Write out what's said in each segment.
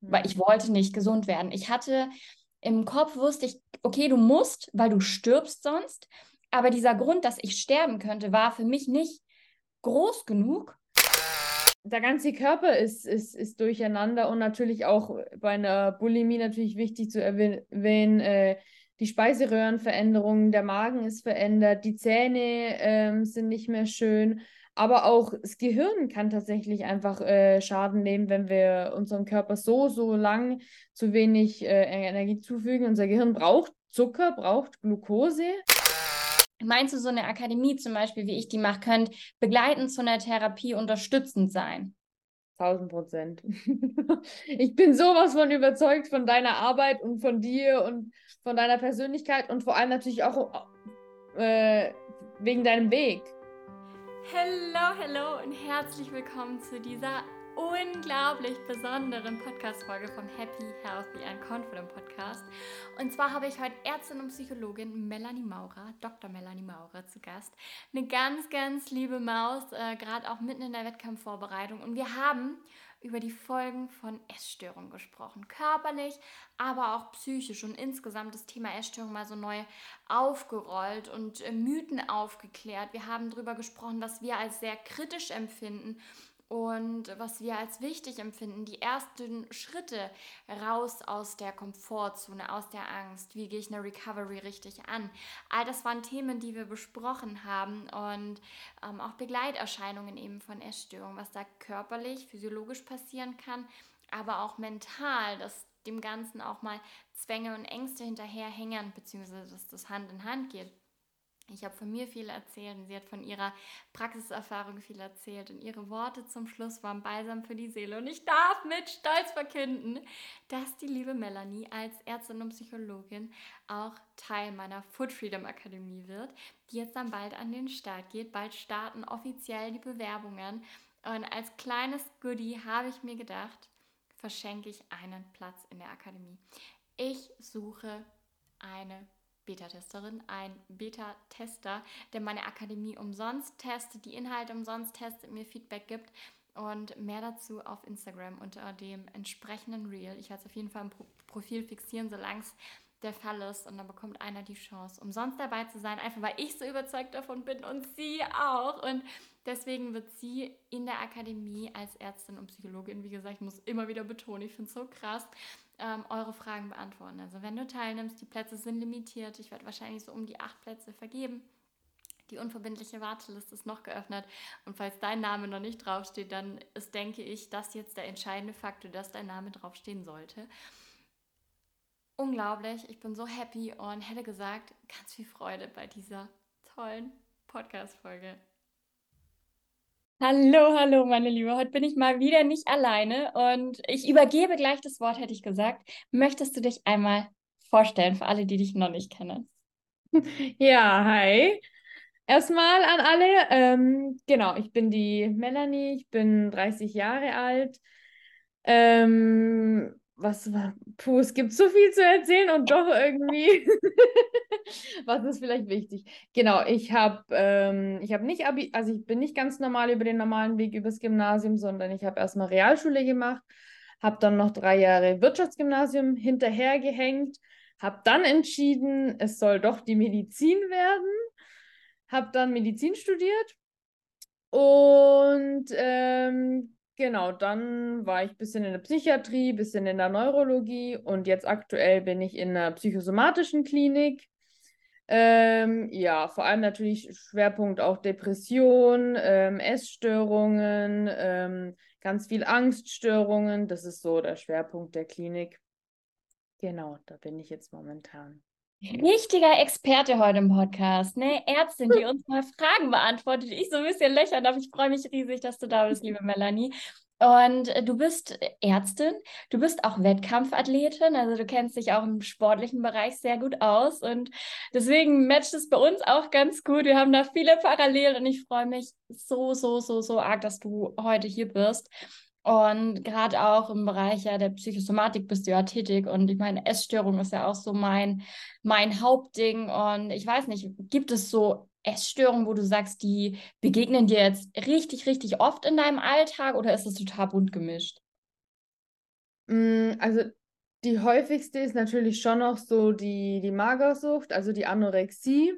weil ich wollte nicht gesund werden. Ich hatte im Kopf wusste ich, okay, du musst, weil du stirbst sonst. Aber dieser Grund, dass ich sterben könnte, war für mich nicht groß genug. Der ganze Körper ist, ist, ist durcheinander und natürlich auch bei einer Bulimie natürlich wichtig zu erwähnen, äh, die Speiseröhrenveränderungen, der Magen ist verändert, die Zähne äh, sind nicht mehr schön. Aber auch das Gehirn kann tatsächlich einfach äh, Schaden nehmen, wenn wir unserem Körper so, so lang zu wenig äh, Energie zufügen. Unser Gehirn braucht Zucker, braucht Glucose. Meinst du, so eine Akademie zum Beispiel, wie ich die mache, könnte begleitend zu einer Therapie unterstützend sein? 1000 Prozent. ich bin sowas von überzeugt von deiner Arbeit und von dir und von deiner Persönlichkeit und vor allem natürlich auch äh, wegen deinem Weg. Hello, hello und herzlich willkommen zu dieser unglaublich besonderen Podcast-Folge vom Happy, Healthy and Confident Podcast. Und zwar habe ich heute Ärztin und Psychologin Melanie Maurer, Dr. Melanie Maurer zu Gast. Eine ganz, ganz liebe Maus, äh, gerade auch mitten in der Wettkampfvorbereitung. Und wir haben über die Folgen von Essstörungen gesprochen. Körperlich, aber auch psychisch und insgesamt das Thema Essstörung mal so neu aufgerollt und äh, Mythen aufgeklärt. Wir haben darüber gesprochen, was wir als sehr kritisch empfinden und was wir als wichtig empfinden, die ersten Schritte raus aus der Komfortzone, aus der Angst. Wie gehe ich eine Recovery richtig an? All das waren Themen, die wir besprochen haben und ähm, auch Begleiterscheinungen eben von Essstörungen, was da körperlich, physiologisch passieren kann, aber auch mental, dass dem Ganzen auch mal Zwänge und Ängste hinterherhängen, beziehungsweise dass das Hand in Hand geht. Ich habe von mir viel erzählt und sie hat von ihrer Praxiserfahrung viel erzählt und ihre Worte zum Schluss waren balsam für die Seele. Und ich darf mit Stolz verkünden, dass die liebe Melanie als Ärztin und Psychologin auch Teil meiner Food Freedom Akademie wird, die jetzt dann bald an den Start geht. Bald starten offiziell die Bewerbungen. Und als kleines Goodie habe ich mir gedacht, verschenke ich einen Platz in der Akademie. Ich suche eine Beta-Testerin, ein Beta-Tester, der meine Akademie umsonst testet, die Inhalte umsonst testet, mir Feedback gibt und mehr dazu auf Instagram unter dem entsprechenden Reel. Ich werde es auf jeden Fall im Pro Profil fixieren, solange es der Fall ist und dann bekommt einer die Chance, umsonst dabei zu sein, einfach weil ich so überzeugt davon bin und sie auch und deswegen wird sie in der Akademie als Ärztin und Psychologin, wie gesagt, ich muss immer wieder betonen, ich finde es so krass, ähm, eure Fragen beantworten. Also wenn du teilnimmst, die Plätze sind limitiert. Ich werde wahrscheinlich so um die acht Plätze vergeben. Die unverbindliche Warteliste ist noch geöffnet. Und falls dein Name noch nicht draufsteht, dann ist, denke ich, das jetzt der entscheidende Faktor, dass dein Name draufstehen sollte. Unglaublich, ich bin so happy und hätte gesagt, ganz viel Freude bei dieser tollen Podcast-Folge. Hallo, hallo, meine Liebe. Heute bin ich mal wieder nicht alleine und ich übergebe gleich das Wort, hätte ich gesagt. Möchtest du dich einmal vorstellen für alle, die dich noch nicht kennen? Ja, hi. Erstmal an alle. Ähm, genau, ich bin die Melanie, ich bin 30 Jahre alt. Ähm, was war, puh, es gibt so viel zu erzählen und doch irgendwie, was ist vielleicht wichtig? Genau, ich habe ähm, ich nicht Abi, also ich bin nicht ganz normal über den normalen Weg übers Gymnasium, sondern ich habe erstmal Realschule gemacht, habe dann noch drei Jahre Wirtschaftsgymnasium hinterhergehängt, habe dann entschieden, es soll doch die Medizin werden, habe dann Medizin studiert und ähm, Genau, dann war ich ein bisschen in der Psychiatrie, ein bisschen in der Neurologie und jetzt aktuell bin ich in einer psychosomatischen Klinik. Ähm, ja, vor allem natürlich Schwerpunkt auch Depression, ähm, Essstörungen, ähm, ganz viel Angststörungen. Das ist so der Schwerpunkt der Klinik. Genau, da bin ich jetzt momentan. Richtiger Experte heute im Podcast, ne? Ärztin, die uns mal Fragen beantwortet. Ich so ein bisschen lächeln darf. Ich freue mich riesig, dass du da bist, liebe Melanie. Und äh, du bist Ärztin, du bist auch Wettkampfathletin, also du kennst dich auch im sportlichen Bereich sehr gut aus und deswegen matcht es bei uns auch ganz gut. Wir haben da viele Parallelen und ich freue mich so, so, so, so arg, dass du heute hier bist. Und gerade auch im Bereich ja, der Psychosomatik bist du ja tätig. Und ich meine, Essstörung ist ja auch so mein, mein Hauptding. Und ich weiß nicht, gibt es so Essstörungen, wo du sagst, die begegnen dir jetzt richtig, richtig oft in deinem Alltag oder ist es total bunt gemischt? Mm, also die häufigste ist natürlich schon noch so die, die Magersucht, also die Anorexie.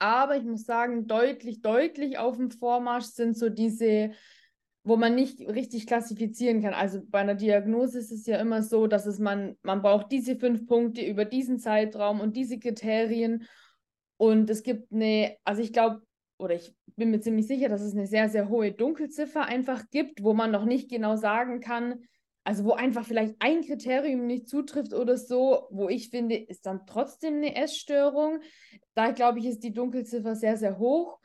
Aber ich muss sagen, deutlich, deutlich auf dem Vormarsch sind so diese, wo man nicht richtig klassifizieren kann. Also bei einer Diagnose ist es ja immer so, dass es man, man braucht diese fünf Punkte über diesen Zeitraum und diese Kriterien. Und es gibt eine, also ich glaube, oder ich bin mir ziemlich sicher, dass es eine sehr, sehr hohe Dunkelziffer einfach gibt, wo man noch nicht genau sagen kann, also wo einfach vielleicht ein Kriterium nicht zutrifft oder so, wo ich finde, ist dann trotzdem eine Essstörung. Da glaube ich, ist die Dunkelziffer sehr, sehr hoch.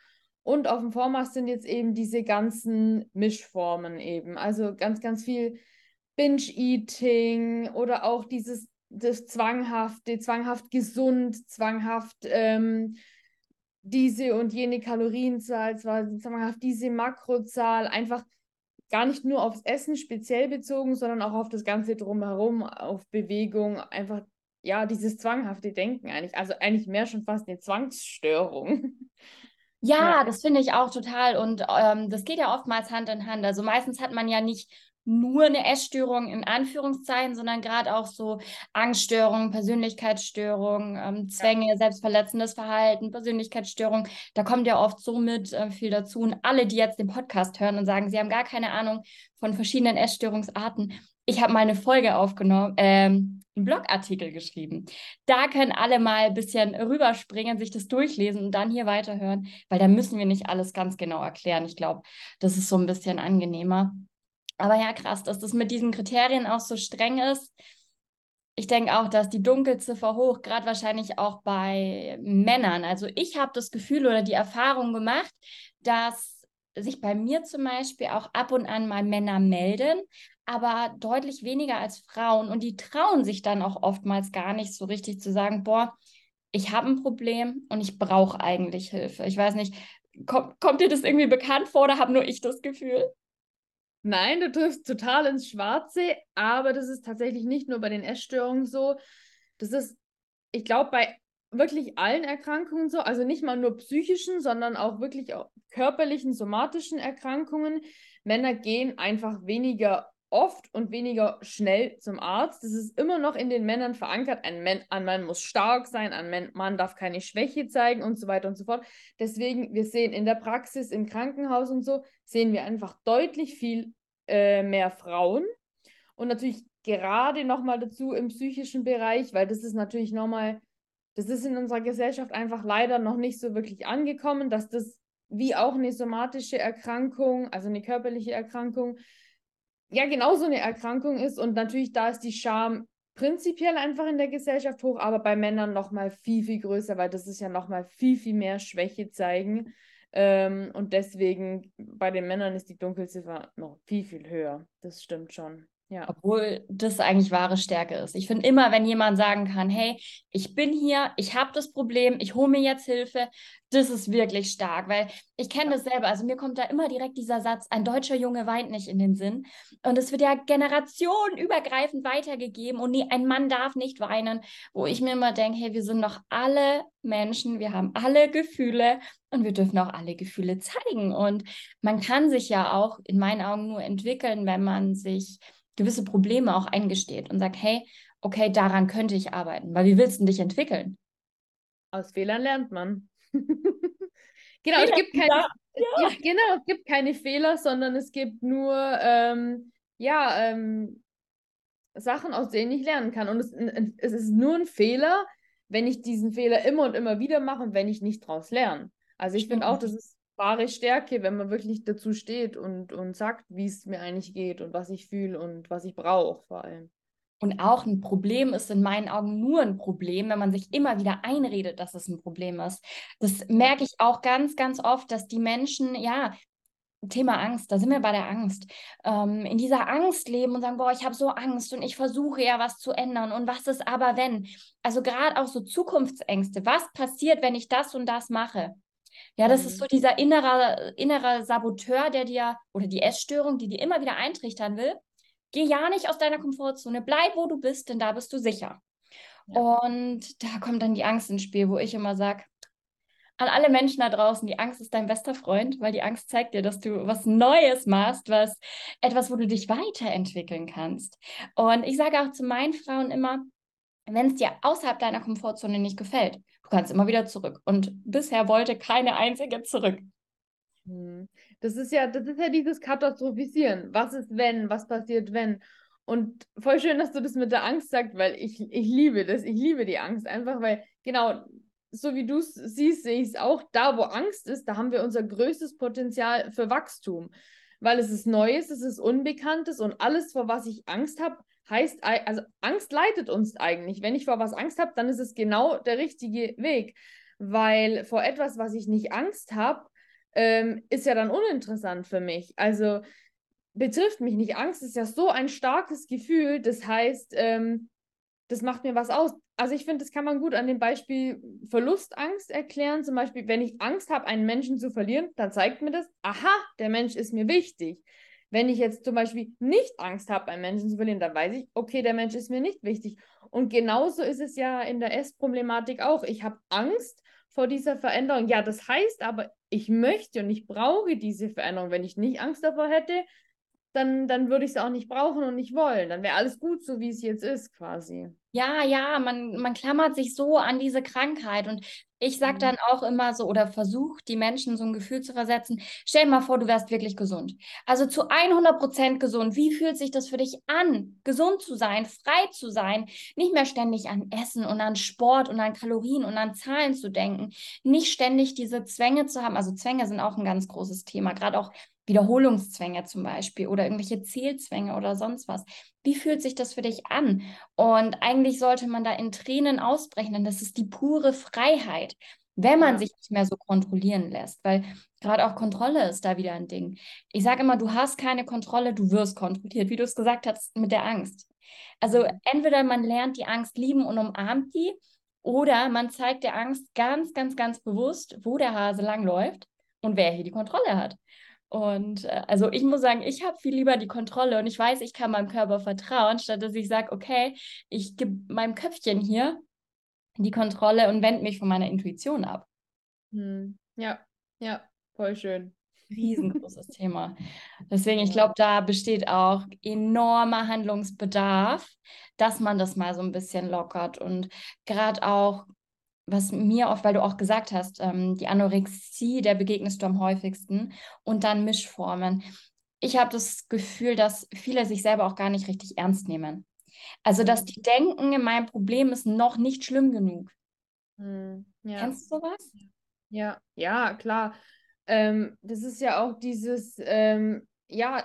Und auf dem Vormarsch sind jetzt eben diese ganzen Mischformen eben. Also ganz, ganz viel Binge-Eating oder auch dieses das zwanghafte, zwanghaft gesund, zwanghaft ähm, diese und jene Kalorienzahl, zwanghaft diese Makrozahl, einfach gar nicht nur aufs Essen speziell bezogen, sondern auch auf das Ganze drumherum, auf Bewegung, einfach ja, dieses zwanghafte Denken eigentlich. Also eigentlich mehr schon fast eine Zwangsstörung. Ja, ja. das finde ich auch total. Und ähm, das geht ja oftmals Hand in Hand. Also meistens hat man ja nicht nur eine Essstörung in Anführungszeichen, sondern gerade auch so Angststörungen, Persönlichkeitsstörungen, ähm, Zwänge, ja. selbstverletzendes Verhalten, Persönlichkeitsstörungen. Da kommt ja oft so mit äh, viel dazu. Und alle, die jetzt den Podcast hören und sagen, sie haben gar keine Ahnung von verschiedenen Essstörungsarten, ich habe mal eine Folge aufgenommen, ähm, einen Blogartikel geschrieben. Da können alle mal ein bisschen rüberspringen, sich das durchlesen und dann hier weiterhören, weil da müssen wir nicht alles ganz genau erklären. Ich glaube, das ist so ein bisschen angenehmer. Aber ja, krass, dass das mit diesen Kriterien auch so streng ist. Ich denke auch, dass die Dunkelziffer hoch, gerade wahrscheinlich auch bei Männern. Also ich habe das Gefühl oder die Erfahrung gemacht, dass sich bei mir zum Beispiel auch ab und an mal Männer melden, aber deutlich weniger als Frauen. Und die trauen sich dann auch oftmals gar nicht so richtig zu sagen, boah, ich habe ein Problem und ich brauche eigentlich Hilfe. Ich weiß nicht, kommt, kommt dir das irgendwie bekannt vor oder habe nur ich das Gefühl? Nein, du triffst total ins Schwarze, aber das ist tatsächlich nicht nur bei den Essstörungen so. Das ist, ich glaube, bei wirklich allen Erkrankungen so, also nicht mal nur psychischen, sondern auch wirklich auch körperlichen, somatischen Erkrankungen. Männer gehen einfach weniger oft und weniger schnell zum Arzt. Das ist immer noch in den Männern verankert. Ein Mann, ein Mann muss stark sein, ein Mann darf keine Schwäche zeigen und so weiter und so fort. Deswegen, wir sehen in der Praxis, im Krankenhaus und so, sehen wir einfach deutlich viel äh, mehr Frauen. Und natürlich gerade nochmal dazu im psychischen Bereich, weil das ist natürlich nochmal, das ist in unserer Gesellschaft einfach leider noch nicht so wirklich angekommen, dass das wie auch eine somatische Erkrankung, also eine körperliche Erkrankung, ja genauso eine Erkrankung ist. Und natürlich da ist die Scham prinzipiell einfach in der Gesellschaft hoch, aber bei Männern nochmal viel, viel größer, weil das ist ja nochmal viel, viel mehr Schwäche zeigen. Ähm, und deswegen bei den Männern ist die Dunkelziffer noch viel, viel höher. Das stimmt schon. Ja. Obwohl das eigentlich wahre Stärke ist. Ich finde immer, wenn jemand sagen kann, hey, ich bin hier, ich habe das Problem, ich hole mir jetzt Hilfe, das ist wirklich stark, weil ich kenne das selber. Also mir kommt da immer direkt dieser Satz, ein deutscher Junge weint nicht in den Sinn. Und es wird ja generationenübergreifend weitergegeben und nie, ein Mann darf nicht weinen, wo ich mir immer denke, hey, wir sind doch alle Menschen, wir haben alle Gefühle und wir dürfen auch alle Gefühle zeigen. Und man kann sich ja auch in meinen Augen nur entwickeln, wenn man sich gewisse Probleme auch eingesteht und sagt, hey, okay, daran könnte ich arbeiten, weil wie willst du dich entwickeln? Aus Fehlern lernt man. genau, es gibt keine, ja. genau, es gibt keine Fehler, sondern es gibt nur ähm, ja, ähm, Sachen, aus denen ich lernen kann. Und es, es ist nur ein Fehler, wenn ich diesen Fehler immer und immer wieder mache und wenn ich nicht daraus lerne. Also ich finde auch, das ist wahre Stärke, wenn man wirklich dazu steht und, und sagt, wie es mir eigentlich geht und was ich fühle und was ich brauche vor allem. Und auch ein Problem ist in meinen Augen nur ein Problem, wenn man sich immer wieder einredet, dass es ein Problem ist. Das merke ich auch ganz, ganz oft, dass die Menschen, ja, Thema Angst, da sind wir bei der Angst, ähm, in dieser Angst leben und sagen, boah, ich habe so Angst und ich versuche ja was zu ändern und was ist aber wenn? Also gerade auch so Zukunftsängste, was passiert, wenn ich das und das mache? Ja, das mhm. ist so dieser innere, innere Saboteur, der dir, oder die Essstörung, die dir immer wieder eintrichtern will. Geh ja nicht aus deiner Komfortzone, bleib, wo du bist, denn da bist du sicher. Ja. Und da kommt dann die Angst ins Spiel, wo ich immer sage, an alle Menschen da draußen, die Angst ist dein bester Freund, weil die Angst zeigt dir, dass du was Neues machst, was etwas, wo du dich weiterentwickeln kannst. Und ich sage auch zu meinen Frauen immer, wenn es dir außerhalb deiner Komfortzone nicht gefällt, du kannst immer wieder zurück. Und bisher wollte keine einzige zurück. Hm. Das ist ja, das ist ja dieses Katastrophisieren. Was ist wenn? Was passiert wenn? Und voll schön, dass du das mit der Angst sagst, weil ich, ich liebe das. Ich liebe die Angst einfach, weil genau so wie du es siehst, sehe ich es auch. Da, wo Angst ist, da haben wir unser größtes Potenzial für Wachstum. Weil es ist Neues, es ist Unbekanntes und alles, vor was ich Angst habe, heißt, also Angst leitet uns eigentlich. Wenn ich vor was Angst habe, dann ist es genau der richtige Weg. Weil vor etwas, was ich nicht Angst habe, ähm, ist ja dann uninteressant für mich. Also betrifft mich nicht. Angst ist ja so ein starkes Gefühl. Das heißt, ähm, das macht mir was aus. Also ich finde, das kann man gut an dem Beispiel Verlustangst erklären. Zum Beispiel, wenn ich Angst habe, einen Menschen zu verlieren, dann zeigt mir das, aha, der Mensch ist mir wichtig. Wenn ich jetzt zum Beispiel nicht Angst habe, einen Menschen zu verlieren, dann weiß ich, okay, der Mensch ist mir nicht wichtig. Und genauso ist es ja in der Essproblematik auch. Ich habe Angst vor dieser Veränderung. Ja, das heißt aber, ich möchte und ich brauche diese Veränderung. Wenn ich nicht Angst davor hätte, dann, dann würde ich es auch nicht brauchen und nicht wollen. Dann wäre alles gut, so wie es jetzt ist, quasi. Ja, ja, man, man klammert sich so an diese Krankheit. Und ich sage mhm. dann auch immer so oder versuche die Menschen so ein Gefühl zu versetzen. Stell dir mal vor, du wärst wirklich gesund. Also zu 100 Prozent gesund. Wie fühlt sich das für dich an, gesund zu sein, frei zu sein, nicht mehr ständig an Essen und an Sport und an Kalorien und an Zahlen zu denken, nicht ständig diese Zwänge zu haben. Also Zwänge sind auch ein ganz großes Thema, gerade auch Wiederholungszwänge zum Beispiel oder irgendwelche Zielzwänge oder sonst was. Wie fühlt sich das für dich an? Und eigentlich sollte man da in Tränen ausbrechen, denn das ist die pure Freiheit, wenn man sich nicht mehr so kontrollieren lässt, weil gerade auch Kontrolle ist da wieder ein Ding. Ich sage immer, du hast keine Kontrolle, du wirst kontrolliert, wie du es gesagt hast mit der Angst. Also entweder man lernt die Angst lieben und umarmt die, oder man zeigt der Angst ganz, ganz, ganz bewusst, wo der Hase langläuft und wer hier die Kontrolle hat. Und äh, also ich muss sagen, ich habe viel lieber die Kontrolle und ich weiß, ich kann meinem Körper vertrauen, statt dass ich sage, okay, ich gebe meinem Köpfchen hier die Kontrolle und wende mich von meiner Intuition ab. Hm. Ja, ja, voll schön. Riesengroßes Thema. Deswegen, ich glaube, da besteht auch enormer Handlungsbedarf, dass man das mal so ein bisschen lockert und gerade auch was mir oft, weil du auch gesagt hast, ähm, die Anorexie, der begegnest du am häufigsten und dann Mischformen. Ich habe das Gefühl, dass viele sich selber auch gar nicht richtig ernst nehmen. Also, dass die denken, mein Problem ist noch nicht schlimm genug. Hm, ja. Kennst du sowas? Ja, ja, klar. Ähm, das ist ja auch dieses, ähm, ja,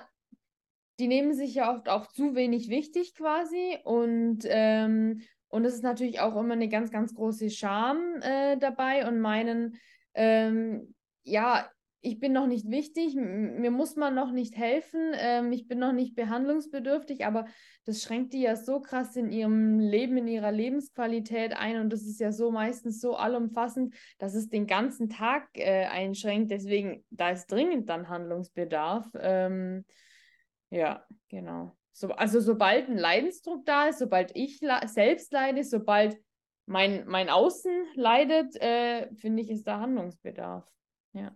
die nehmen sich ja oft auch zu wenig wichtig quasi und ähm, und es ist natürlich auch immer eine ganz, ganz große Scham äh, dabei und meinen, ähm, ja, ich bin noch nicht wichtig, mir muss man noch nicht helfen, ähm, ich bin noch nicht behandlungsbedürftig, aber das schränkt die ja so krass in ihrem Leben, in ihrer Lebensqualität ein und das ist ja so meistens so allumfassend, dass es den ganzen Tag äh, einschränkt. Deswegen, da ist dringend dann Handlungsbedarf. Ähm, ja, genau. So, also sobald ein Leidensdruck da ist, sobald ich selbst leide, sobald mein, mein Außen leidet, äh, finde ich, ist da Handlungsbedarf. Ja.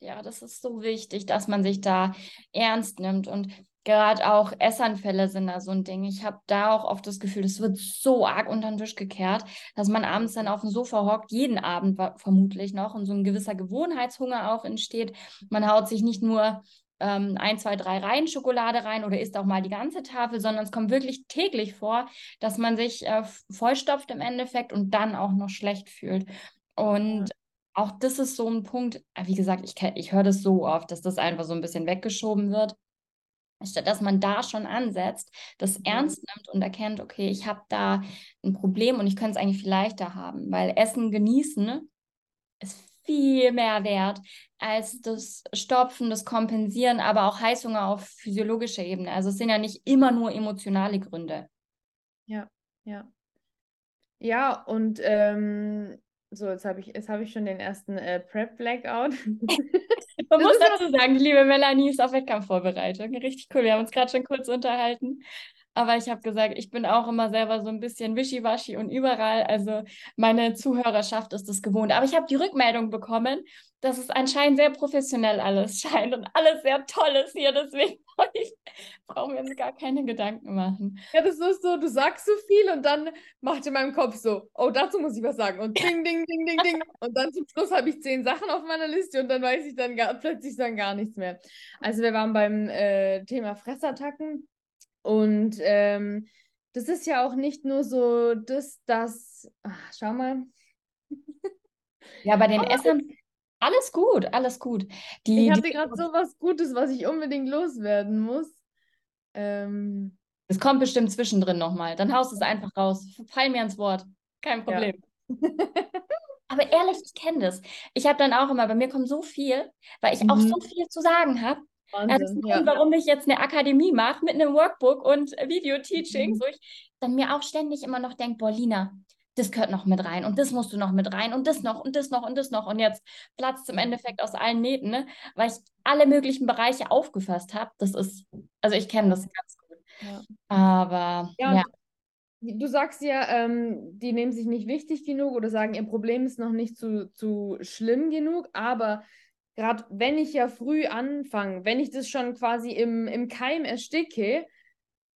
ja, das ist so wichtig, dass man sich da ernst nimmt. Und gerade auch Essanfälle sind da so ein Ding. Ich habe da auch oft das Gefühl, es wird so arg unter den Tisch gekehrt, dass man abends dann auf dem Sofa hockt, jeden Abend vermutlich noch, und so ein gewisser Gewohnheitshunger auch entsteht. Man haut sich nicht nur ähm, ein, zwei, drei Reihen Schokolade rein oder isst auch mal die ganze Tafel, sondern es kommt wirklich täglich vor, dass man sich äh, vollstopft im Endeffekt und dann auch noch schlecht fühlt. Und auch das ist so ein Punkt, äh, wie gesagt, ich, ich höre das so oft, dass das einfach so ein bisschen weggeschoben wird. Statt dass man da schon ansetzt, das mhm. ernst nimmt und erkennt, okay, ich habe da ein Problem und ich könnte es eigentlich viel leichter haben, weil Essen genießen ist viel mehr wert als das Stopfen, das Kompensieren, aber auch Heißhunger auf physiologischer Ebene. Also es sind ja nicht immer nur emotionale Gründe. Ja, ja. Ja, und ähm, so, jetzt habe ich, jetzt ich schon den ersten äh, Prep-Blackout. Man muss dazu sagen, die liebe Melanie ist auf Wettkampfvorbereitung. Richtig cool. Wir haben uns gerade schon kurz unterhalten. Aber ich habe gesagt, ich bin auch immer selber so ein bisschen wischiwaschi und überall. Also meine Zuhörerschaft ist das gewohnt. Aber ich habe die Rückmeldung bekommen, dass es anscheinend sehr professionell alles scheint und alles sehr toll ist hier. Deswegen brauchen wir uns gar keine Gedanken machen. Ja, das ist so, du sagst so viel und dann macht in meinem Kopf so, oh, dazu muss ich was sagen. Und ding, ding, ding, ding, ding. Und dann zum Schluss habe ich zehn Sachen auf meiner Liste und dann weiß ich dann gar, plötzlich dann gar nichts mehr. Also wir waren beim äh, Thema Fressattacken und ähm, das ist ja auch nicht nur so das, das, ach, schau mal. ja, bei den Aber Essern, alles gut, alles gut. Die, ich hatte gerade so was Gutes, was ich unbedingt loswerden muss. Ähm, es kommt bestimmt zwischendrin nochmal. Dann haust du es einfach raus. Fall mir ans Wort. Kein Problem. Ja. Aber ehrlich, ich kenne das. Ich habe dann auch immer, bei mir kommt so viel, weil ich mhm. auch so viel zu sagen habe. Wahnsinn, ja. warum ich jetzt eine Akademie mache mit einem Workbook und Video-Teaching, mhm. wo ich dann mir auch ständig immer noch denke, boah, Lina, das gehört noch mit rein und das musst du noch mit rein und das noch und das noch und das noch. Und jetzt platzt im Endeffekt aus allen Nähten, ne? weil ich alle möglichen Bereiche aufgefasst habe. Das ist, also ich kenne das ganz gut. Ja. Aber ja. ja. Du sagst ja, ähm, die nehmen sich nicht wichtig genug oder sagen, ihr Problem ist noch nicht zu, zu schlimm genug, aber gerade wenn ich ja früh anfange, wenn ich das schon quasi im, im Keim ersticke,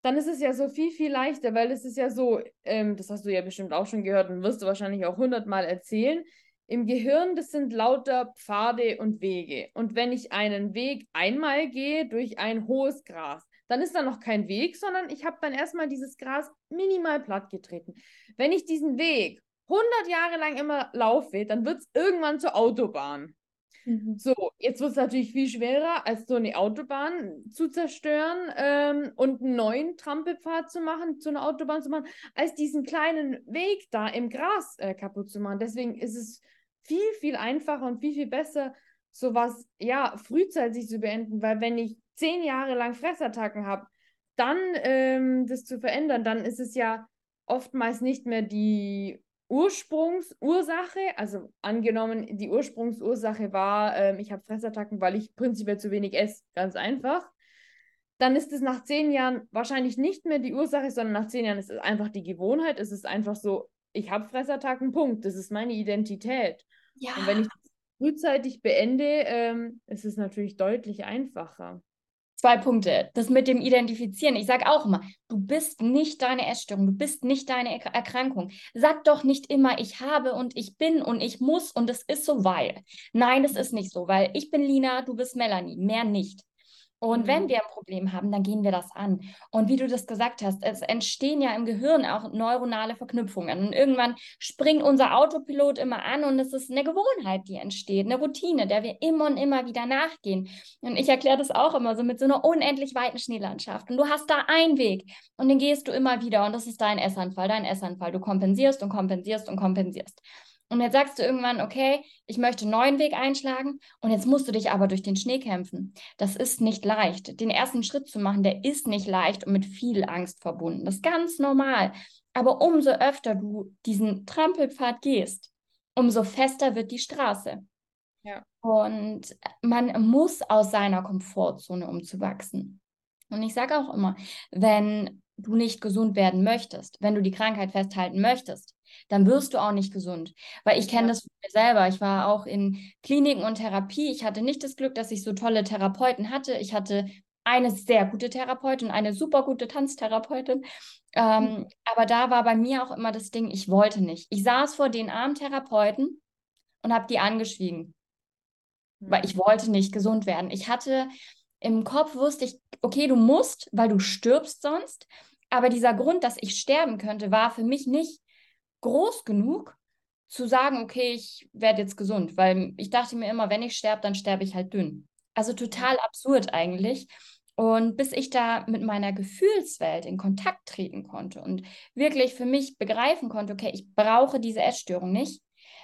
dann ist es ja so viel, viel leichter, weil es ist ja so, ähm, das hast du ja bestimmt auch schon gehört und wirst du wahrscheinlich auch hundertmal erzählen. Im Gehirn, das sind lauter Pfade und Wege. Und wenn ich einen Weg einmal gehe durch ein hohes Gras, dann ist da noch kein Weg, sondern ich habe dann erstmal dieses Gras minimal platt getreten. Wenn ich diesen Weg 100 Jahre lang immer laufe, dann wird es irgendwann zur Autobahn. Mhm. So, jetzt wird es natürlich viel schwerer, als so eine Autobahn zu zerstören ähm, und einen neuen Trampelpfad zu machen, zu einer Autobahn zu machen, als diesen kleinen Weg da im Gras äh, kaputt zu machen. Deswegen ist es viel, viel einfacher und viel, viel besser, sowas ja frühzeitig zu beenden, weil wenn ich zehn Jahre lang Fressattacken habe, dann ähm, das zu verändern, dann ist es ja oftmals nicht mehr die Ursprungsursache, also angenommen, die Ursprungsursache war, ähm, ich habe Fressattacken, weil ich prinzipiell zu wenig esse, ganz einfach, dann ist es nach zehn Jahren wahrscheinlich nicht mehr die Ursache, sondern nach zehn Jahren ist es einfach die Gewohnheit. Es ist einfach so, ich habe Fressattacken, Punkt. Das ist meine Identität. Ja. Und wenn ich das frühzeitig beende, ähm, ist es natürlich deutlich einfacher. Zwei Punkte. Das mit dem Identifizieren. Ich sage auch immer, du bist nicht deine Essstörung, du bist nicht deine Erkrankung. Sag doch nicht immer, ich habe und ich bin und ich muss und es ist so, weil. Nein, es ist nicht so, weil ich bin Lina, du bist Melanie, mehr nicht. Und mhm. wenn wir ein Problem haben, dann gehen wir das an. Und wie du das gesagt hast, es entstehen ja im Gehirn auch neuronale Verknüpfungen. Und irgendwann springt unser Autopilot immer an und es ist eine Gewohnheit, die entsteht, eine Routine, der wir immer und immer wieder nachgehen. Und ich erkläre das auch immer so mit so einer unendlich weiten Schneelandschaft. Und du hast da einen Weg und den gehst du immer wieder und das ist dein Essanfall, dein Essanfall. Du kompensierst und kompensierst und kompensierst. Und jetzt sagst du irgendwann, okay, ich möchte einen neuen Weg einschlagen und jetzt musst du dich aber durch den Schnee kämpfen. Das ist nicht leicht. Den ersten Schritt zu machen, der ist nicht leicht und mit viel Angst verbunden. Das ist ganz normal. Aber umso öfter du diesen Trampelpfad gehst, umso fester wird die Straße. Ja. Und man muss aus seiner Komfortzone umzuwachsen. Und ich sage auch immer, wenn du nicht gesund werden möchtest, wenn du die Krankheit festhalten möchtest, dann wirst du auch nicht gesund. Weil ich kenne ja. das von mir selber. Ich war auch in Kliniken und Therapie. Ich hatte nicht das Glück, dass ich so tolle Therapeuten hatte. Ich hatte eine sehr gute Therapeutin, eine super gute Tanztherapeutin. Ähm, mhm. Aber da war bei mir auch immer das Ding, ich wollte nicht. Ich saß vor den armen Therapeuten und habe die angeschwiegen, mhm. weil ich wollte nicht gesund werden. Ich hatte im Kopf wusste ich, okay, du musst, weil du stirbst sonst. Aber dieser Grund, dass ich sterben könnte, war für mich nicht groß genug, zu sagen, okay, ich werde jetzt gesund, weil ich dachte mir immer, wenn ich sterbe, dann sterbe ich halt dünn. Also total absurd eigentlich. Und bis ich da mit meiner Gefühlswelt in Kontakt treten konnte und wirklich für mich begreifen konnte, okay, ich brauche diese Essstörung nicht,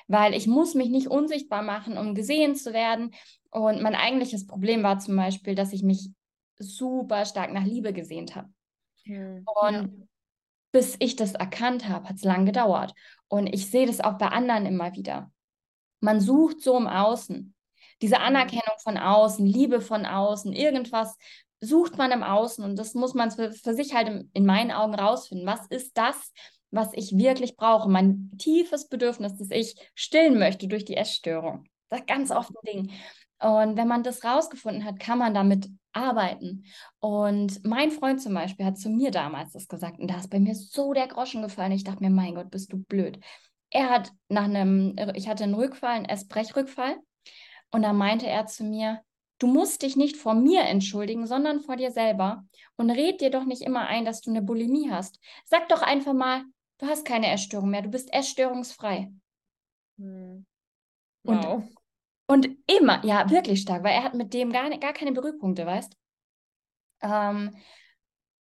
weil ich muss mich nicht unsichtbar machen, um gesehen zu werden. Und mein eigentliches Problem war zum Beispiel, dass ich mich super stark nach Liebe gesehnt habe. Ja, und bis ich das erkannt habe, hat es lang gedauert. Und ich sehe das auch bei anderen immer wieder. Man sucht so im Außen. Diese mhm. Anerkennung von außen, Liebe von außen, irgendwas, sucht man im Außen und das muss man für, für sich halt in, in meinen Augen rausfinden. Was ist das, was ich wirklich brauche? Mein tiefes Bedürfnis, das ich stillen möchte durch die Essstörung. Das ist ganz oft ein Ding. Und wenn man das rausgefunden hat, kann man damit arbeiten. Und mein Freund zum Beispiel hat zu mir damals das gesagt und da ist bei mir so der Groschen gefallen. Ich dachte mir, mein Gott, bist du blöd. Er hat nach einem, ich hatte einen Rückfall, einen Essbrechrückfall und da meinte er zu mir, du musst dich nicht vor mir entschuldigen, sondern vor dir selber und red dir doch nicht immer ein, dass du eine Bulimie hast. Sag doch einfach mal, du hast keine Essstörung mehr, du bist essstörungsfrei. Hm. Wow. Und und immer, ja, wirklich stark, weil er hat mit dem gar, gar keine Berührpunkte, weißt ähm,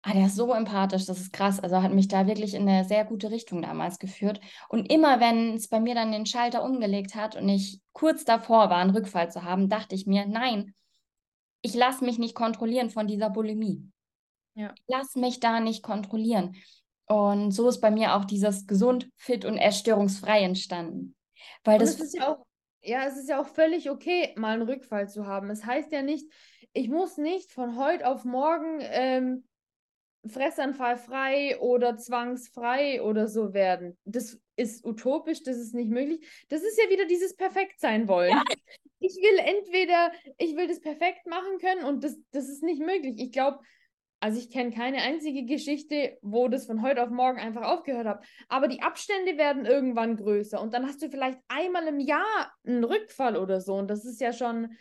ah, der ist so empathisch, das ist krass. Also hat mich da wirklich in eine sehr gute Richtung damals geführt. Und immer, wenn es bei mir dann den Schalter umgelegt hat und ich kurz davor war, einen Rückfall zu haben, dachte ich mir, nein, ich lasse mich nicht kontrollieren von dieser Bulimie. Ja. Lass mich da nicht kontrollieren. Und so ist bei mir auch dieses gesund, fit und essstörungsfrei entstanden. Weil und das ist ja auch ja, es ist ja auch völlig okay, mal einen Rückfall zu haben. Es heißt ja nicht, ich muss nicht von heute auf morgen ähm, fressanfallfrei oder zwangsfrei oder so werden. Das ist utopisch, das ist nicht möglich. Das ist ja wieder dieses Perfektsein wollen. Ja. Ich will entweder, ich will das perfekt machen können und das, das ist nicht möglich. Ich glaube, also ich kenne keine einzige Geschichte, wo das von heute auf morgen einfach aufgehört hat. Aber die Abstände werden irgendwann größer und dann hast du vielleicht einmal im Jahr einen Rückfall oder so und das ist ja schon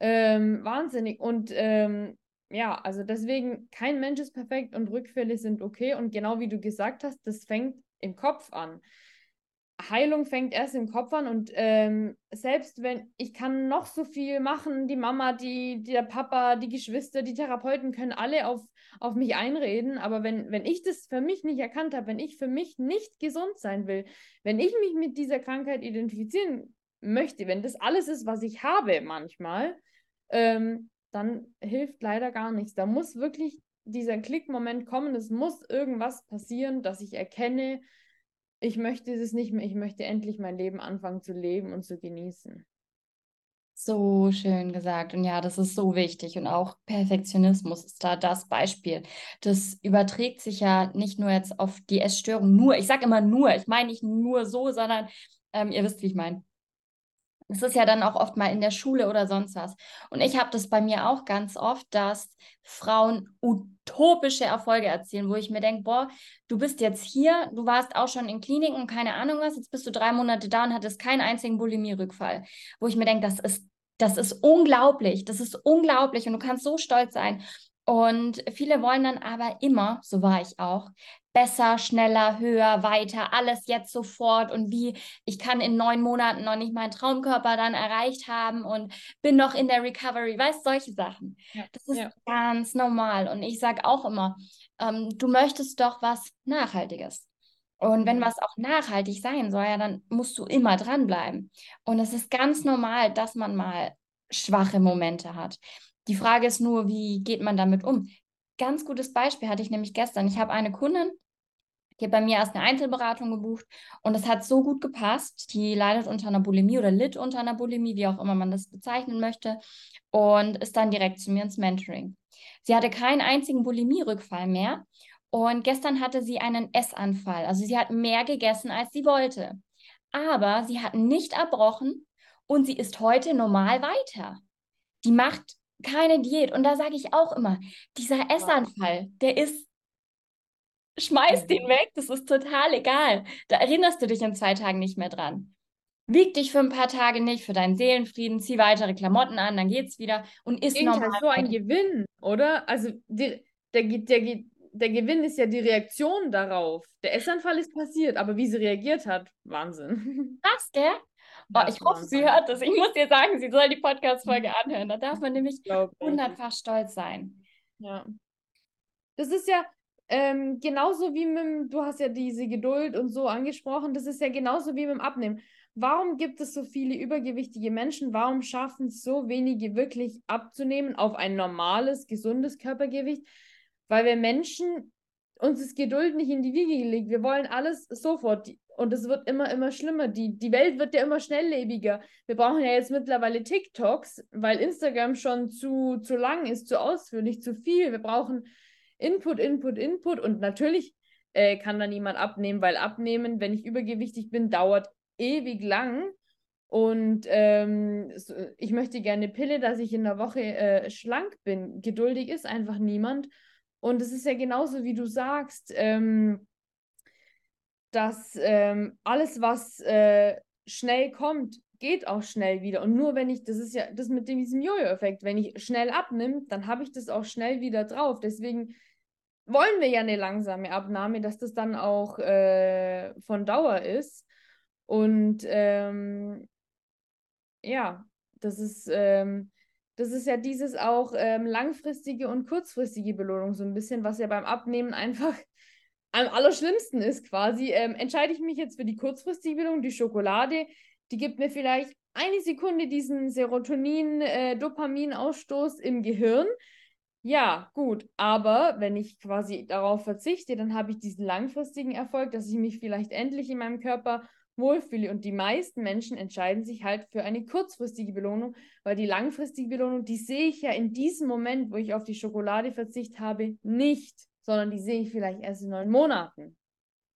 ähm, wahnsinnig. Und ähm, ja, also deswegen, kein Mensch ist perfekt und Rückfälle sind okay. Und genau wie du gesagt hast, das fängt im Kopf an. Heilung fängt erst im Kopf an und ähm, selbst wenn ich kann noch so viel machen, die Mama, die, der Papa, die Geschwister, die Therapeuten können alle auf, auf mich einreden, aber wenn, wenn ich das für mich nicht erkannt habe, wenn ich für mich nicht gesund sein will, wenn ich mich mit dieser Krankheit identifizieren möchte, wenn das alles ist, was ich habe manchmal, ähm, dann hilft leider gar nichts. Da muss wirklich dieser Klickmoment kommen, es muss irgendwas passieren, dass ich erkenne, ich möchte es nicht mehr, ich möchte endlich mein Leben anfangen zu leben und zu genießen. So schön gesagt. Und ja, das ist so wichtig. Und auch Perfektionismus ist da das Beispiel. Das überträgt sich ja nicht nur jetzt auf die Essstörung, nur, ich sage immer nur, ich meine nicht nur so, sondern ähm, ihr wisst, wie ich meine. Es ist ja dann auch oft mal in der Schule oder sonst was. Und ich habe das bei mir auch ganz oft, dass Frauen utopische Erfolge erzielen, wo ich mir denke, boah, du bist jetzt hier, du warst auch schon in Kliniken und keine Ahnung was, jetzt bist du drei Monate da und hattest keinen einzigen Bulimie-Rückfall. Wo ich mir denke, das ist, das ist unglaublich, das ist unglaublich und du kannst so stolz sein. Und viele wollen dann aber immer, so war ich auch, besser, schneller, höher, weiter, alles jetzt sofort und wie ich kann in neun Monaten noch nicht meinen Traumkörper dann erreicht haben und bin noch in der Recovery, weißt solche Sachen. Ja, das ist ja. ganz normal und ich sage auch immer, ähm, du möchtest doch was Nachhaltiges. Und wenn mhm. was auch nachhaltig sein soll, ja, dann musst du immer dranbleiben. Und es ist ganz normal, dass man mal schwache Momente hat. Die Frage ist nur, wie geht man damit um? Ganz gutes Beispiel hatte ich nämlich gestern. Ich habe eine Kundin, die hat bei mir erst eine Einzelberatung gebucht und es hat so gut gepasst. Die leidet unter einer Bulimie oder litt unter einer Bulimie, wie auch immer man das bezeichnen möchte, und ist dann direkt zu mir ins Mentoring. Sie hatte keinen einzigen Bulimie-Rückfall mehr und gestern hatte sie einen Essanfall. Also sie hat mehr gegessen, als sie wollte. Aber sie hat nicht erbrochen und sie ist heute normal weiter. Die macht keine Diät. Und da sage ich auch immer, dieser Essanfall, der ist Schmeiß den mhm. weg, das ist total egal. Da erinnerst du dich in zwei Tagen nicht mehr dran. Wieg dich für ein paar Tage nicht, für deinen Seelenfrieden, zieh weitere Klamotten an, dann geht's wieder und ist normal. so ein Gewinn, oder? Also die, der, der, der Gewinn ist ja die Reaktion darauf. Der Essanfall ist passiert, aber wie sie reagiert hat, Wahnsinn. Was, gell? Oh, ich hoffe, sie hört das. Ich muss dir sagen, sie soll die Podcast-Folge anhören. Da darf man nämlich hundertfach stolz sein. Ja. Das ist ja, ähm, genauso wie mit, du hast ja diese Geduld und so angesprochen, das ist ja genauso wie mit dem Abnehmen. Warum gibt es so viele übergewichtige Menschen? Warum schaffen es so wenige wirklich abzunehmen auf ein normales, gesundes Körpergewicht? Weil wir Menschen uns ist Geduld nicht in die Wiege gelegt. Wir wollen alles sofort. Und es wird immer, immer schlimmer. Die, die Welt wird ja immer schnelllebiger. Wir brauchen ja jetzt mittlerweile TikToks, weil Instagram schon zu, zu lang ist, zu ausführlich, zu viel. Wir brauchen Input, Input, Input. Und natürlich äh, kann da niemand abnehmen, weil abnehmen, wenn ich übergewichtig bin, dauert ewig lang. Und ähm, ich möchte gerne Pille, dass ich in der Woche äh, schlank bin. Geduldig ist einfach niemand. Und es ist ja genauso, wie du sagst, ähm, dass ähm, alles, was äh, schnell kommt, geht auch schnell wieder. Und nur wenn ich, das ist ja das mit diesem Jojo-Effekt, wenn ich schnell abnehme, dann habe ich das auch schnell wieder drauf. Deswegen wollen wir ja eine langsame Abnahme, dass das dann auch äh, von Dauer ist. Und ähm, ja, das ist, ähm, das ist ja dieses auch ähm, langfristige und kurzfristige Belohnung, so ein bisschen, was ja beim Abnehmen einfach am allerschlimmsten ist quasi. Ähm, entscheide ich mich jetzt für die kurzfristige Belohnung, die Schokolade, die gibt mir vielleicht eine Sekunde diesen Serotonin-Dopaminausstoß äh, im Gehirn. Ja, gut, aber wenn ich quasi darauf verzichte, dann habe ich diesen langfristigen Erfolg, dass ich mich vielleicht endlich in meinem Körper wohlfühle. Und die meisten Menschen entscheiden sich halt für eine kurzfristige Belohnung, weil die langfristige Belohnung, die sehe ich ja in diesem Moment, wo ich auf die Schokolade verzicht habe, nicht, sondern die sehe ich vielleicht erst in neun Monaten.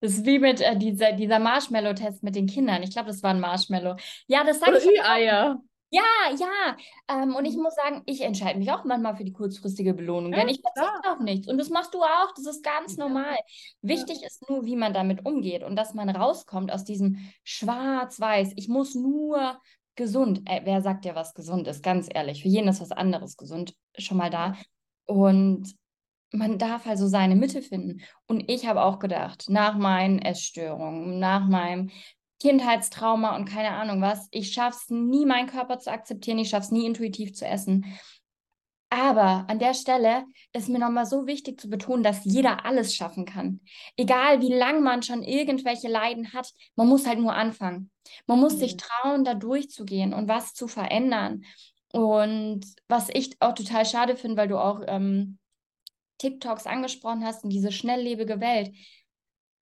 Das ist wie mit äh, dieser, dieser Marshmallow-Test mit den Kindern. Ich glaube, das war ein Marshmallow. Ja, das sage ich. Eier. Ja, ja. Ähm, und ich mhm. muss sagen, ich entscheide mich auch manchmal für die kurzfristige Belohnung, ja, denn ich verzichte auf nichts. Und das machst du auch. Das ist ganz normal. Wichtig ja. ist nur, wie man damit umgeht und dass man rauskommt aus diesem Schwarz-Weiß. Ich muss nur gesund. Äh, wer sagt dir, was gesund ist? Ganz ehrlich. Für jeden ist was anderes gesund schon mal da. Und man darf also seine Mitte finden. Und ich habe auch gedacht, nach meinen Essstörungen, nach meinem Kindheitstrauma und keine Ahnung was. Ich schaffe es nie, meinen Körper zu akzeptieren. Ich schaffe es nie, intuitiv zu essen. Aber an der Stelle ist mir nochmal so wichtig zu betonen, dass jeder alles schaffen kann. Egal wie lange man schon irgendwelche Leiden hat, man muss halt nur anfangen. Man muss mhm. sich trauen, da durchzugehen und was zu verändern. Und was ich auch total schade finde, weil du auch ähm, TikToks angesprochen hast und diese schnelllebige Welt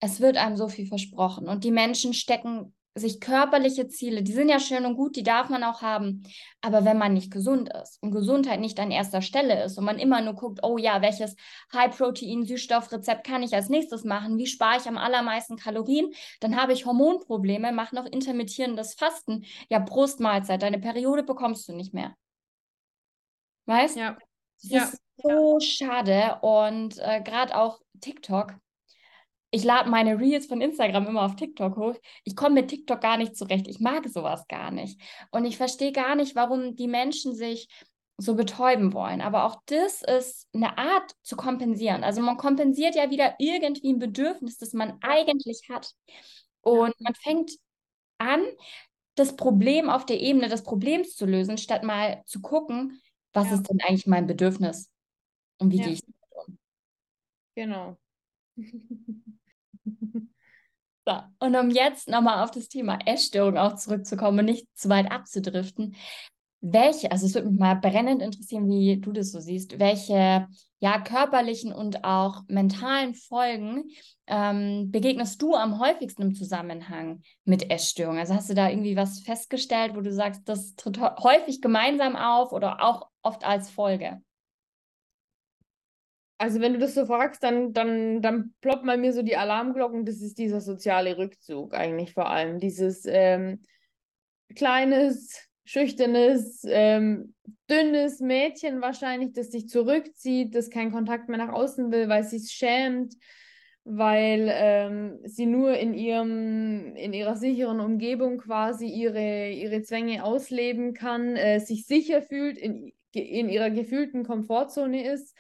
es wird einem so viel versprochen und die Menschen stecken sich körperliche Ziele, die sind ja schön und gut, die darf man auch haben. Aber wenn man nicht gesund ist und Gesundheit nicht an erster Stelle ist und man immer nur guckt, oh ja, welches High-Protein-Süßstoffrezept kann ich als nächstes machen? Wie spare ich am allermeisten Kalorien? Dann habe ich Hormonprobleme, mache noch intermittierendes Fasten. Ja, Brustmahlzeit, deine Periode bekommst du nicht mehr. Weißt? Ja. Das ja. ist so ja. schade und äh, gerade auch TikTok ich lade meine Reels von Instagram immer auf TikTok hoch. Ich komme mit TikTok gar nicht zurecht. Ich mag sowas gar nicht. Und ich verstehe gar nicht, warum die Menschen sich so betäuben wollen. Aber auch das ist eine Art zu kompensieren. Also man kompensiert ja wieder irgendwie ein Bedürfnis, das man eigentlich hat. Und man fängt an, das Problem auf der Ebene des Problems zu lösen, statt mal zu gucken, was ja. ist denn eigentlich mein Bedürfnis und wie ja. gehe ich damit um. Genau. So, und um jetzt nochmal auf das Thema Essstörung auch zurückzukommen und nicht zu weit abzudriften, welche, also es würde mich mal brennend interessieren, wie du das so siehst, welche ja körperlichen und auch mentalen Folgen ähm, begegnest du am häufigsten im Zusammenhang mit Essstörungen? Also hast du da irgendwie was festgestellt, wo du sagst, das tritt häufig gemeinsam auf oder auch oft als Folge? Also wenn du das so fragst, dann, dann, dann ploppt bei mir so die Alarmglocken. Das ist dieser soziale Rückzug eigentlich vor allem. Dieses ähm, kleines, schüchternes, ähm, dünnes Mädchen wahrscheinlich, das sich zurückzieht, das keinen Kontakt mehr nach außen will, weil sie es schämt, weil ähm, sie nur in ihrem, in ihrer sicheren Umgebung quasi ihre, ihre Zwänge ausleben kann, äh, sich sicher fühlt, in, in ihrer gefühlten Komfortzone ist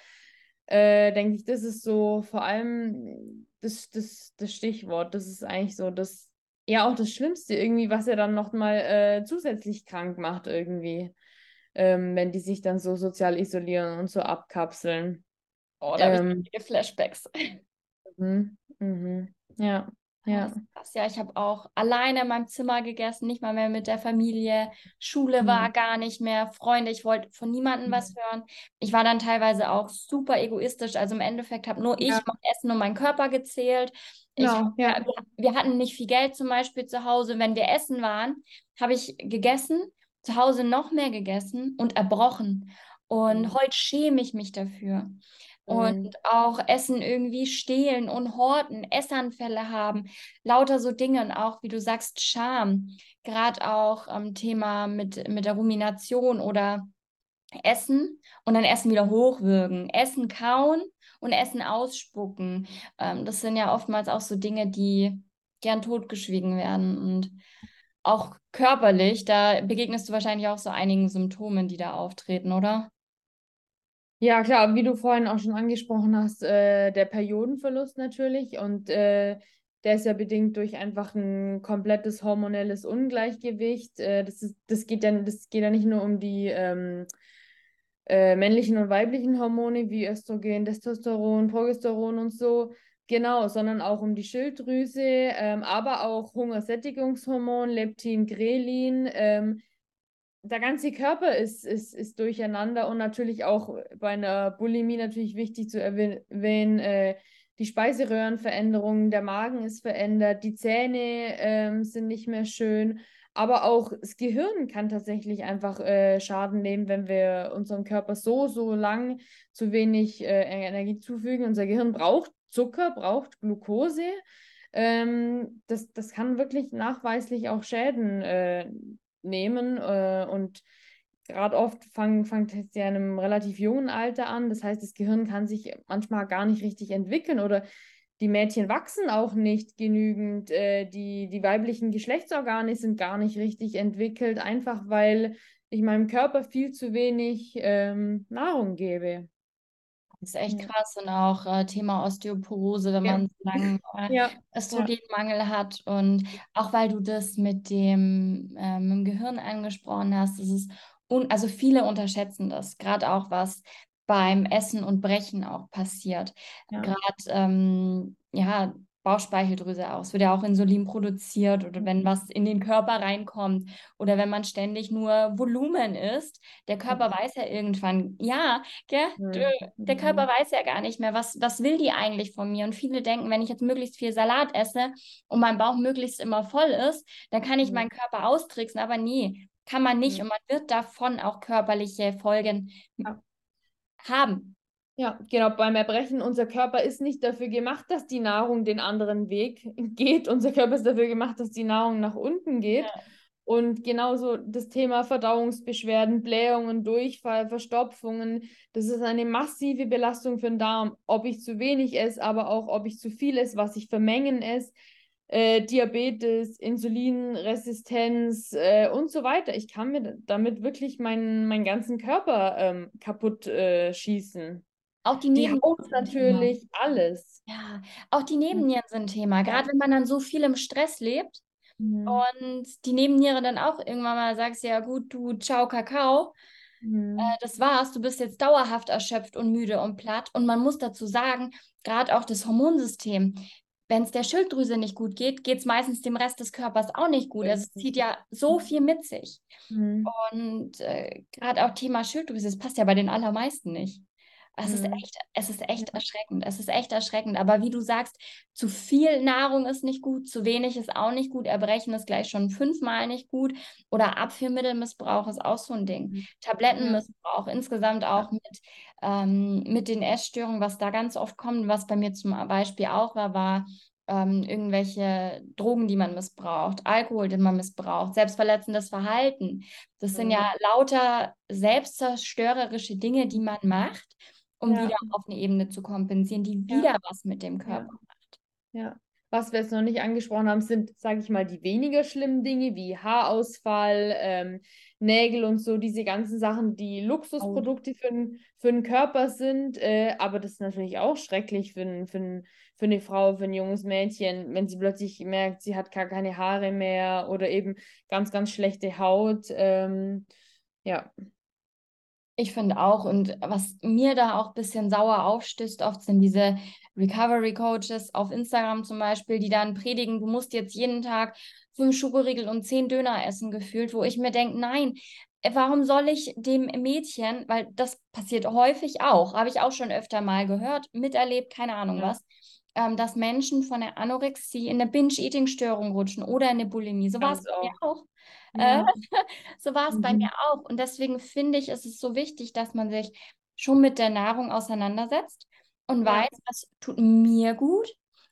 äh, denke ich, das ist so vor allem das, das, das Stichwort. Das ist eigentlich so das, ja auch das Schlimmste irgendwie, was er dann nochmal äh, zusätzlich krank macht irgendwie, ähm, wenn die sich dann so sozial isolieren und so abkapseln. Oh, da ähm, habe ich Flashbacks. Mhm, mhm, ja, ja. es. Ja, ich habe auch alleine in meinem Zimmer gegessen, nicht mal mehr mit der Familie. Schule mhm. war gar nicht mehr. Freunde, ich wollte von niemandem mhm. was hören. Ich war dann teilweise auch super egoistisch. Also im Endeffekt habe nur ich ja. mein Essen und meinen Körper gezählt. Ich, ja, ja. Wir, wir hatten nicht viel Geld zum Beispiel zu Hause. Wenn wir essen waren, habe ich gegessen, zu Hause noch mehr gegessen und erbrochen. Und mhm. heute schäme ich mich dafür. Und mhm. auch Essen irgendwie stehlen und horten, Essanfälle haben, lauter so Dinge und auch, wie du sagst, Scham. Gerade auch am ähm, Thema mit, mit der Rumination oder Essen und dann Essen wieder hochwürgen. Essen kauen und Essen ausspucken. Ähm, das sind ja oftmals auch so Dinge, die gern totgeschwiegen werden. Und auch körperlich, da begegnest du wahrscheinlich auch so einigen Symptomen, die da auftreten, oder? Ja, klar, wie du vorhin auch schon angesprochen hast, äh, der Periodenverlust natürlich und äh, der ist ja bedingt durch einfach ein komplettes hormonelles Ungleichgewicht. Äh, das ist, das geht ja, das geht ja nicht nur um die ähm, äh, männlichen und weiblichen Hormone wie Östrogen, Testosteron, Progesteron und so, genau, sondern auch um die Schilddrüse, ähm, aber auch Hungersättigungshormon, Leptin, Grelin. Der ganze Körper ist, ist, ist durcheinander und natürlich auch bei einer Bulimie natürlich wichtig zu erwähnen, äh, die Speiseröhrenveränderungen, der Magen ist verändert, die Zähne ähm, sind nicht mehr schön, aber auch das Gehirn kann tatsächlich einfach äh, Schaden nehmen, wenn wir unserem Körper so, so lang zu wenig äh, Energie zufügen. Unser Gehirn braucht Zucker, braucht Glucose. Ähm, das, das kann wirklich nachweislich auch Schäden äh, nehmen äh, und gerade oft fang, fängt es ja in einem relativ jungen Alter an. Das heißt, das Gehirn kann sich manchmal gar nicht richtig entwickeln oder die Mädchen wachsen auch nicht genügend. Äh, die, die weiblichen Geschlechtsorgane sind gar nicht richtig entwickelt, einfach weil ich meinem Körper viel zu wenig ähm, Nahrung gebe. Das ist echt krass und auch äh, Thema Osteoporose, wenn ja. man so lange äh, ja. Östrogenmangel ja. hat und auch weil du das mit dem, äh, mit dem Gehirn angesprochen hast, das ist un also viele unterschätzen das, gerade auch was beim Essen und Brechen auch passiert. Gerade ähm, ja Bauchspeicheldrüse aus, wird ja auch Insulin produziert oder wenn was in den Körper reinkommt oder wenn man ständig nur Volumen isst, der Körper mhm. weiß ja irgendwann, ja, gell, mhm. der Körper mhm. weiß ja gar nicht mehr, was, was will die eigentlich von mir und viele denken, wenn ich jetzt möglichst viel Salat esse und mein Bauch möglichst immer voll ist, dann kann ich mhm. meinen Körper austricksen, aber nee, kann man nicht mhm. und man wird davon auch körperliche Folgen haben. Ja, genau, beim Erbrechen, unser Körper ist nicht dafür gemacht, dass die Nahrung den anderen Weg geht. Unser Körper ist dafür gemacht, dass die Nahrung nach unten geht. Ja. Und genauso das Thema Verdauungsbeschwerden, Blähungen, Durchfall, Verstopfungen, das ist eine massive Belastung für den Darm. Ob ich zu wenig esse, aber auch ob ich zu viel esse, was ich vermengen esse, äh, Diabetes, Insulinresistenz äh, und so weiter. Ich kann mir damit wirklich meinen, meinen ganzen Körper ähm, kaputt äh, schießen. Auch die Nebennieren. Natürlich, Thema. alles. Ja, auch die Nebennieren sind ein Thema. Gerade wenn man dann so viel im Stress lebt mhm. und die Nebenniere dann auch irgendwann mal sagst, ja gut, du, ciao, Kakao. Mhm. Äh, das war's, du bist jetzt dauerhaft erschöpft und müde und platt. Und man muss dazu sagen, gerade auch das Hormonsystem, wenn es der Schilddrüse nicht gut geht, geht es meistens dem Rest des Körpers auch nicht gut. Also es zieht ja so viel mit sich. Mhm. Und äh, gerade auch Thema Schilddrüse, das passt ja bei den allermeisten nicht. Es ist mhm. echt, es ist echt erschreckend. Es ist echt erschreckend. Aber wie du sagst, zu viel Nahrung ist nicht gut, zu wenig ist auch nicht gut. Erbrechen ist gleich schon fünfmal nicht gut. Oder Abführmittelmissbrauch ist auch so ein Ding. Mhm. Tablettenmissbrauch insgesamt auch mit, ähm, mit den Essstörungen, was da ganz oft kommt, was bei mir zum Beispiel auch war, war ähm, irgendwelche Drogen, die man missbraucht, Alkohol, den man missbraucht, selbstverletzendes Verhalten. Das sind ja mhm. lauter selbstzerstörerische Dinge, die man macht um ja. wieder auf eine Ebene zu kompensieren, die wieder ja. was mit dem Körper macht. Ja. Was wir jetzt noch nicht angesprochen haben, sind, sage ich mal, die weniger schlimmen Dinge wie Haarausfall, ähm, Nägel und so, diese ganzen Sachen, die Luxusprodukte für, für den Körper sind. Äh, aber das ist natürlich auch schrecklich für, für, für eine Frau, für ein junges Mädchen, wenn sie plötzlich merkt, sie hat gar keine Haare mehr oder eben ganz, ganz schlechte Haut. Ähm, ja. Ich finde auch, und was mir da auch ein bisschen sauer aufstößt, oft sind diese Recovery Coaches auf Instagram zum Beispiel, die dann predigen, du musst jetzt jeden Tag fünf Schokoriegel und zehn Döner essen gefühlt, wo ich mir denke, nein, äh, warum soll ich dem Mädchen, weil das passiert häufig auch, habe ich auch schon öfter mal gehört, miterlebt, keine Ahnung ja. was, ähm, dass Menschen von der Anorexie in eine Binge-Eating-Störung rutschen oder in eine Bulimie. So war es bei mir auch. Ja. Äh, so war es mhm. bei mir auch. Und deswegen finde ich, ist es so wichtig, dass man sich schon mit der Nahrung auseinandersetzt und ja. weiß, was tut mir gut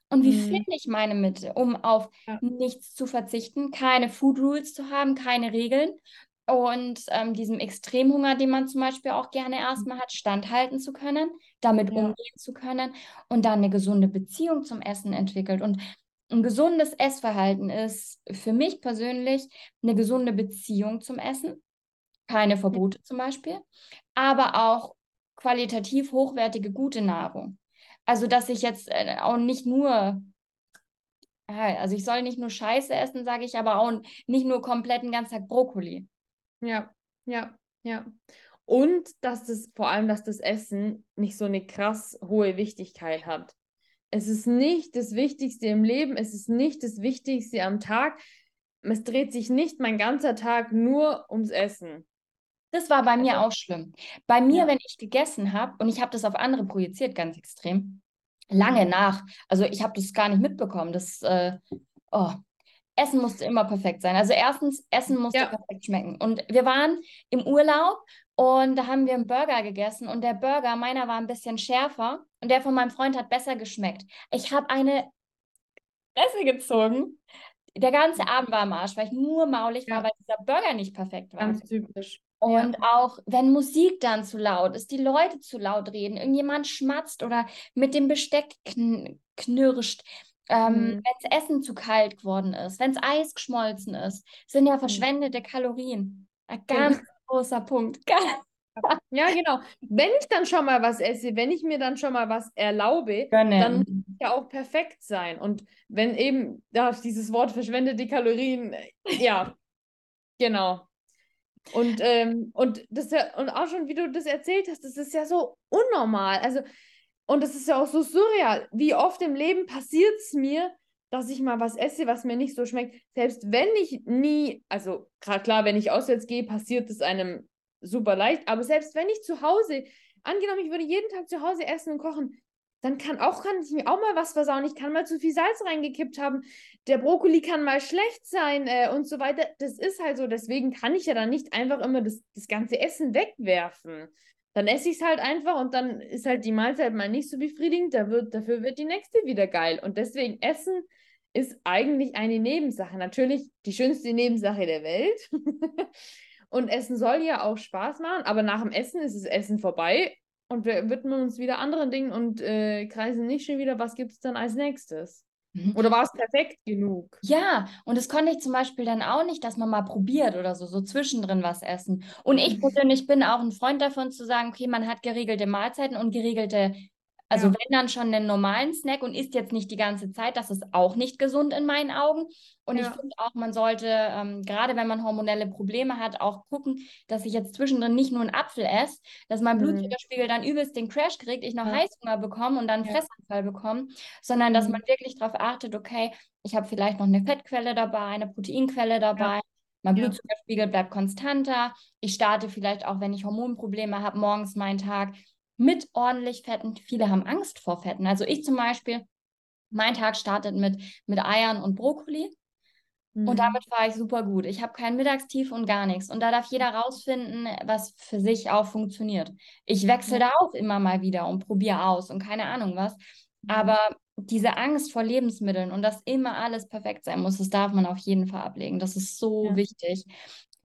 und wie mhm. finde ich meine Mitte, um auf ja. nichts zu verzichten, keine Food Rules zu haben, keine Regeln und ähm, diesem Extremhunger, den man zum Beispiel auch gerne erstmal hat, standhalten zu können, damit ja. umgehen zu können und dann eine gesunde Beziehung zum Essen entwickelt. Und ein gesundes Essverhalten ist für mich persönlich eine gesunde Beziehung zum Essen, keine Verbote zum Beispiel, aber auch qualitativ hochwertige, gute Nahrung. Also, dass ich jetzt äh, auch nicht nur, also ich soll nicht nur Scheiße essen, sage ich, aber auch nicht nur komplett den ganzen Tag Brokkoli. Ja, ja, ja. Und dass das, vor allem, dass das Essen nicht so eine krass hohe Wichtigkeit hat. Es ist nicht das Wichtigste im Leben, es ist nicht das Wichtigste am Tag. Es dreht sich nicht mein ganzer Tag nur ums Essen. Das war bei mir also, auch schlimm. Bei mir, ja. wenn ich gegessen habe, und ich habe das auf andere projiziert, ganz extrem, lange mhm. nach, also ich habe das gar nicht mitbekommen, das, äh, oh, Essen musste immer perfekt sein. Also erstens, Essen musste ja. perfekt schmecken. Und wir waren im Urlaub und da haben wir einen Burger gegessen und der Burger, meiner war ein bisschen schärfer und der von meinem Freund hat besser geschmeckt. Ich habe eine Fresse gezogen. Der ganze mhm. Abend war am Arsch, weil ich nur maulig ja. war, weil dieser Burger nicht perfekt war. Ganz typisch. Und ja. auch wenn Musik dann zu laut ist, die Leute zu laut reden, irgendjemand schmatzt oder mit dem Besteck kn knirscht, ähm, mhm. wenn das Essen zu kalt geworden ist, wenn das Eis geschmolzen ist, sind ja mhm. verschwendete Kalorien. Ganz großer Punkt. Ja, genau. Wenn ich dann schon mal was esse, wenn ich mir dann schon mal was erlaube, Gönnen. dann muss es ja auch perfekt sein. Und wenn eben, da dieses Wort verschwendete Kalorien, äh, ja, genau. Und, ähm, und, das ja, und auch schon, wie du das erzählt hast, das ist ja so unnormal. Also, und das ist ja auch so surreal. Wie oft im Leben passiert es mir, dass ich mal was esse, was mir nicht so schmeckt. Selbst wenn ich nie, also gerade klar, wenn ich auswärts gehe, passiert es einem super leicht. Aber selbst wenn ich zu Hause, angenommen, ich würde jeden Tag zu Hause essen und kochen, dann kann auch kann ich mir auch mal was versauen. Ich kann mal zu viel Salz reingekippt haben. Der Brokkoli kann mal schlecht sein äh, und so weiter. Das ist halt so. Deswegen kann ich ja dann nicht einfach immer das, das ganze Essen wegwerfen. Dann esse ich es halt einfach und dann ist halt die Mahlzeit mal nicht so befriedigend. Da wird, dafür wird die nächste wieder geil. Und deswegen Essen ist eigentlich eine Nebensache. Natürlich die schönste Nebensache der Welt. und Essen soll ja auch Spaß machen, aber nach dem Essen ist das Essen vorbei und wir widmen uns wieder anderen Dingen und äh, kreisen nicht schon wieder, was gibt es dann als nächstes? Mhm. Oder war es perfekt genug? Ja, und das konnte ich zum Beispiel dann auch nicht, dass man mal probiert oder so, so zwischendrin was essen. Und ich persönlich bin auch ein Freund davon zu sagen, okay, man hat geregelte Mahlzeiten und geregelte also ja. wenn dann schon einen normalen Snack und isst jetzt nicht die ganze Zeit, das ist auch nicht gesund in meinen Augen. Und ja. ich finde auch, man sollte, ähm, gerade wenn man hormonelle Probleme hat, auch gucken, dass ich jetzt zwischendrin nicht nur einen Apfel esse, dass mein mhm. Blutzuckerspiegel dann übelst den Crash kriegt, ich noch ja. Heißhunger bekomme und dann einen Fressanfall bekomme, sondern dass mhm. man wirklich darauf achtet, okay, ich habe vielleicht noch eine Fettquelle dabei, eine Proteinquelle dabei. Mein Blutzuckerspiegel bleibt konstanter. Ich starte vielleicht auch, wenn ich Hormonprobleme habe, morgens meinen Tag mit ordentlich Fetten. Viele haben Angst vor Fetten. Also ich zum Beispiel, mein Tag startet mit, mit Eiern und Brokkoli. Mhm. Und damit fahre ich super gut. Ich habe kein Mittagstief und gar nichts. Und da darf jeder rausfinden, was für sich auch funktioniert. Ich wechsle ja. da auch immer mal wieder und probiere aus und keine Ahnung was. Mhm. Aber diese Angst vor Lebensmitteln und dass immer alles perfekt sein muss, das darf man auf jeden Fall ablegen. Das ist so ja. wichtig.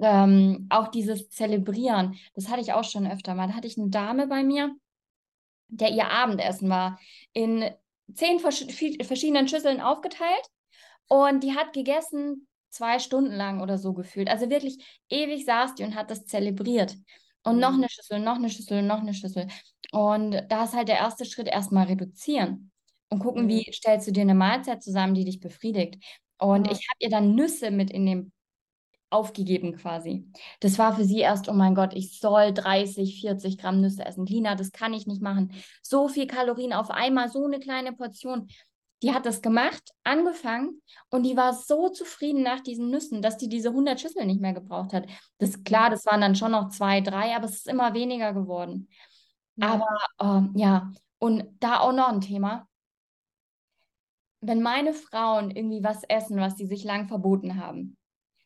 Ähm, auch dieses Zelebrieren, das hatte ich auch schon öfter mal. Da hatte ich eine Dame bei mir, der ihr Abendessen war, in zehn vers verschiedenen Schüsseln aufgeteilt und die hat gegessen zwei Stunden lang oder so gefühlt. Also wirklich ewig saß die und hat das zelebriert. Und noch mhm. eine Schüssel, noch eine Schüssel, noch eine Schüssel. Und da ist halt der erste Schritt erstmal reduzieren und gucken, mhm. wie stellst du dir eine Mahlzeit zusammen, die dich befriedigt. Und ich habe ihr dann Nüsse mit in dem aufgegeben quasi. Das war für sie erst, oh mein Gott, ich soll 30, 40 Gramm Nüsse essen. Lina, das kann ich nicht machen. So viel Kalorien auf einmal, so eine kleine Portion. Die hat das gemacht, angefangen und die war so zufrieden nach diesen Nüssen, dass die diese 100 Schüsseln nicht mehr gebraucht hat. Das ist klar, das waren dann schon noch zwei, drei, aber es ist immer weniger geworden. Ja. Aber äh, ja, und da auch noch ein Thema. Wenn meine Frauen irgendwie was essen, was sie sich lang verboten haben,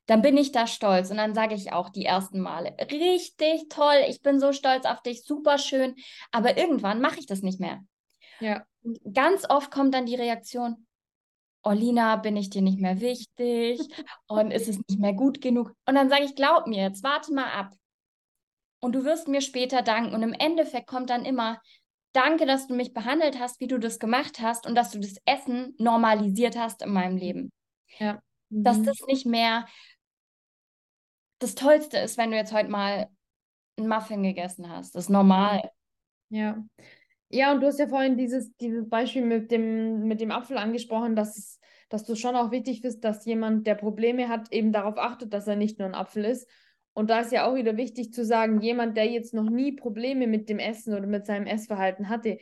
dann bin ich da stolz und dann sage ich auch die ersten Male, richtig toll, ich bin so stolz auf dich, super schön, aber irgendwann mache ich das nicht mehr. Ja. Und ganz oft kommt dann die Reaktion, oh Lina, bin ich dir nicht mehr wichtig und ist es nicht mehr gut genug? Und dann sage ich, glaub mir, jetzt warte mal ab. Und du wirst mir später danken. Und im Endeffekt kommt dann immer, danke, dass du mich behandelt hast, wie du das gemacht hast und dass du das Essen normalisiert hast in meinem Leben. Ja. Mhm. Dass das nicht mehr das Tollste ist, wenn du jetzt heute mal einen Muffin gegessen hast. Das ist normal. Ja. Ja, und du hast ja vorhin dieses, dieses Beispiel mit dem, mit dem Apfel angesprochen, dass, es, dass du schon auch wichtig bist, dass jemand, der Probleme hat, eben darauf achtet, dass er nicht nur ein Apfel ist. Und da ist ja auch wieder wichtig zu sagen, jemand, der jetzt noch nie Probleme mit dem Essen oder mit seinem Essverhalten hatte,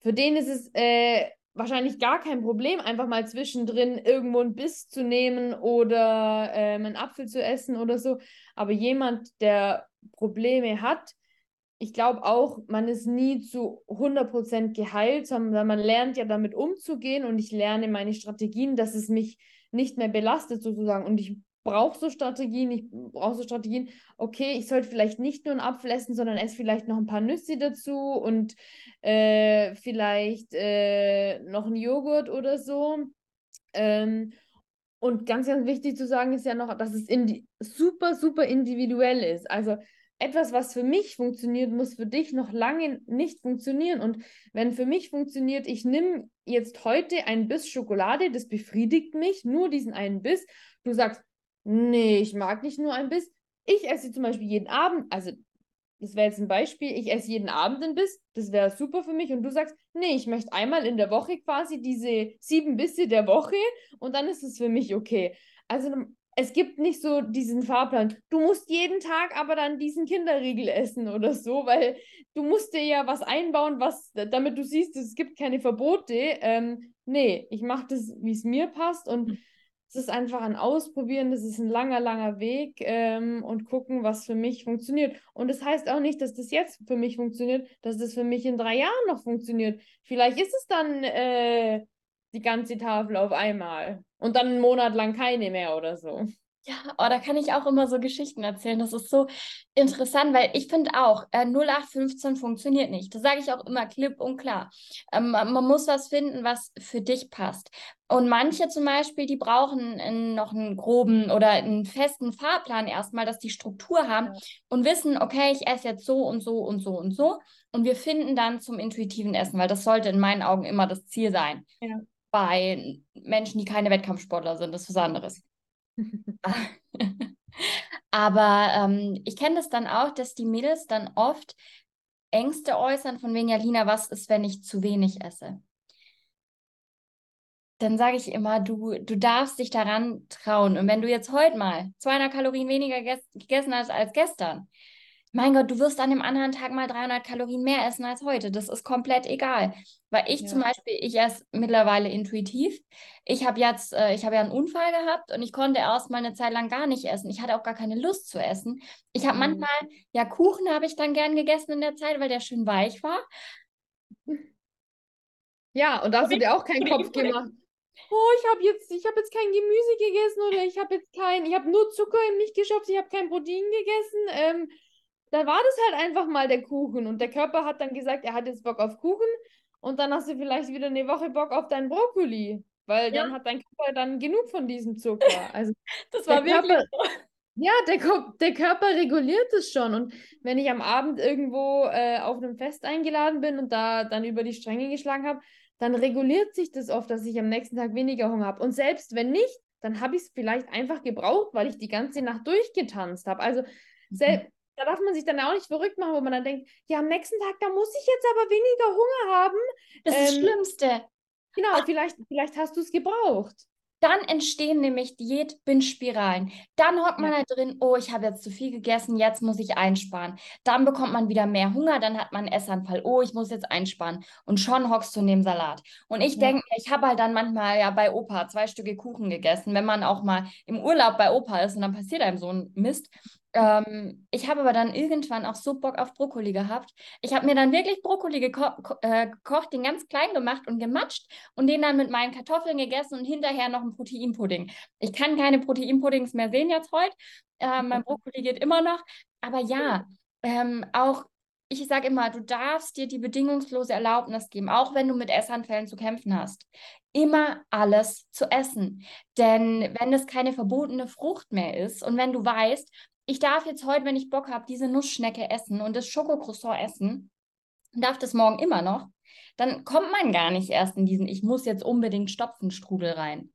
für den ist es äh, wahrscheinlich gar kein Problem, einfach mal zwischendrin irgendwo einen Biss zu nehmen oder ähm, einen Apfel zu essen oder so. Aber jemand, der Probleme hat, ich glaube auch, man ist nie zu 100% geheilt, sondern man lernt ja damit umzugehen und ich lerne meine Strategien, dass es mich nicht mehr belastet sozusagen. Und ich brauche so Strategien, ich brauche so Strategien, okay, ich sollte vielleicht nicht nur einen Apfel essen, sondern esse vielleicht noch ein paar Nüsse dazu und äh, vielleicht äh, noch einen Joghurt oder so. Ähm, und ganz, ganz wichtig zu sagen ist ja noch, dass es super, super individuell ist. Also etwas, was für mich funktioniert, muss für dich noch lange nicht funktionieren. Und wenn für mich funktioniert, ich nehme jetzt heute einen Biss Schokolade, das befriedigt mich, nur diesen einen Biss. Du sagst, nee, ich mag nicht nur einen Biss. Ich esse zum Beispiel jeden Abend, also das wäre jetzt ein Beispiel, ich esse jeden Abend einen Biss, das wäre super für mich. Und du sagst, nee, ich möchte einmal in der Woche quasi diese sieben Bisse der Woche und dann ist es für mich okay. Also es gibt nicht so diesen Fahrplan. Du musst jeden Tag aber dann diesen Kinderriegel essen oder so, weil du musst dir ja was einbauen, was, damit du siehst, es gibt keine Verbote. Ähm, nee, ich mache das, wie es mir passt und hm. Es ist einfach ein Ausprobieren, das ist ein langer, langer Weg ähm, und gucken, was für mich funktioniert. Und das heißt auch nicht, dass das jetzt für mich funktioniert, dass das für mich in drei Jahren noch funktioniert. Vielleicht ist es dann äh, die ganze Tafel auf einmal und dann einen Monat lang keine mehr oder so. Ja, oh, da kann ich auch immer so Geschichten erzählen. Das ist so interessant, weil ich finde auch, äh, 0815 funktioniert nicht. Das sage ich auch immer klipp und klar. Ähm, man muss was finden, was für dich passt. Und manche zum Beispiel, die brauchen noch einen groben oder einen festen Fahrplan erstmal, dass die Struktur haben und wissen, okay, ich esse jetzt so und so und so und so. Und wir finden dann zum intuitiven Essen, weil das sollte in meinen Augen immer das Ziel sein. Ja bei Menschen, die keine Wettkampfsportler sind. Das ist was anderes. Aber ähm, ich kenne das dann auch, dass die Mädels dann oft Ängste äußern, von wegen, ja, Lina, was ist, wenn ich zu wenig esse? Dann sage ich immer, du, du darfst dich daran trauen. Und wenn du jetzt heute mal 200 Kalorien weniger gegessen hast als gestern, mein Gott, du wirst an dem anderen Tag mal 300 Kalorien mehr essen als heute. Das ist komplett egal. Weil ich ja. zum Beispiel, ich esse mittlerweile intuitiv. Ich habe jetzt, äh, ich habe ja einen Unfall gehabt und ich konnte erst mal eine Zeit lang gar nicht essen. Ich hatte auch gar keine Lust zu essen. Ich habe mhm. manchmal, ja, Kuchen habe ich dann gern gegessen in der Zeit, weil der schön weich war. Ja, und da hast du dir auch keinen Kopf gemacht. Oh, ich habe jetzt, ich habe jetzt kein Gemüse gegessen oder ich habe jetzt kein, ich habe nur Zucker in mich geschafft, ich habe kein Protein gegessen. Ähm, da war das halt einfach mal der Kuchen und der Körper hat dann gesagt, er hat jetzt Bock auf Kuchen und dann hast du vielleicht wieder eine Woche Bock auf deinen Brokkoli, weil ja. dann hat dein Körper dann genug von diesem Zucker. Also das war wirklich Körper. Ja, der, der Körper reguliert es schon. Und wenn ich am Abend irgendwo äh, auf einem Fest eingeladen bin und da dann über die Stränge geschlagen habe, dann reguliert sich das oft, dass ich am nächsten Tag weniger Hunger habe. Und selbst wenn nicht, dann habe ich es vielleicht einfach gebraucht, weil ich die ganze Nacht durchgetanzt habe. Also mhm. Da darf man sich dann auch nicht verrückt machen, wo man dann denkt, ja, am nächsten Tag, da muss ich jetzt aber weniger Hunger haben. Das ist ähm, das Schlimmste. Genau, vielleicht, vielleicht hast du es gebraucht. Dann entstehen nämlich Diät-Binge-Spiralen. Dann hockt man Ja. da drin, oh, ich habe jetzt zu viel gegessen, jetzt muss ich einsparen. Dann bekommt man wieder mehr Hunger, dann hat man einen Essanfall, oh, ich muss jetzt einsparen. Und schon hockst du neben Salat. Und ich Ja. denke mir, ich habe halt dann manchmal ja bei Opa zwei Stücke Kuchen gegessen, wenn man auch mal im Urlaub bei Opa ist und dann passiert einem so ein Mist. Ähm, ich habe aber dann irgendwann auch so Bock auf Brokkoli gehabt. Ich habe mir dann wirklich Brokkoli geko ko äh, gekocht, den ganz klein gemacht und gematscht und den dann mit meinen Kartoffeln gegessen und hinterher noch einen Proteinpudding. Ich kann keine Proteinpuddings mehr sehen jetzt heute. Ähm, mein Brokkoli geht immer noch. Aber ja, ähm, auch ich sage immer, du darfst dir die bedingungslose Erlaubnis geben, auch wenn du mit Essanfällen zu kämpfen hast, immer alles zu essen. Denn wenn es keine verbotene Frucht mehr ist und wenn du weißt, ich darf jetzt heute, wenn ich Bock habe, diese Nussschnecke essen und das Schokocroissant essen, und darf das morgen immer noch, dann kommt man gar nicht erst in diesen, ich muss jetzt unbedingt Stopfenstrudel rein.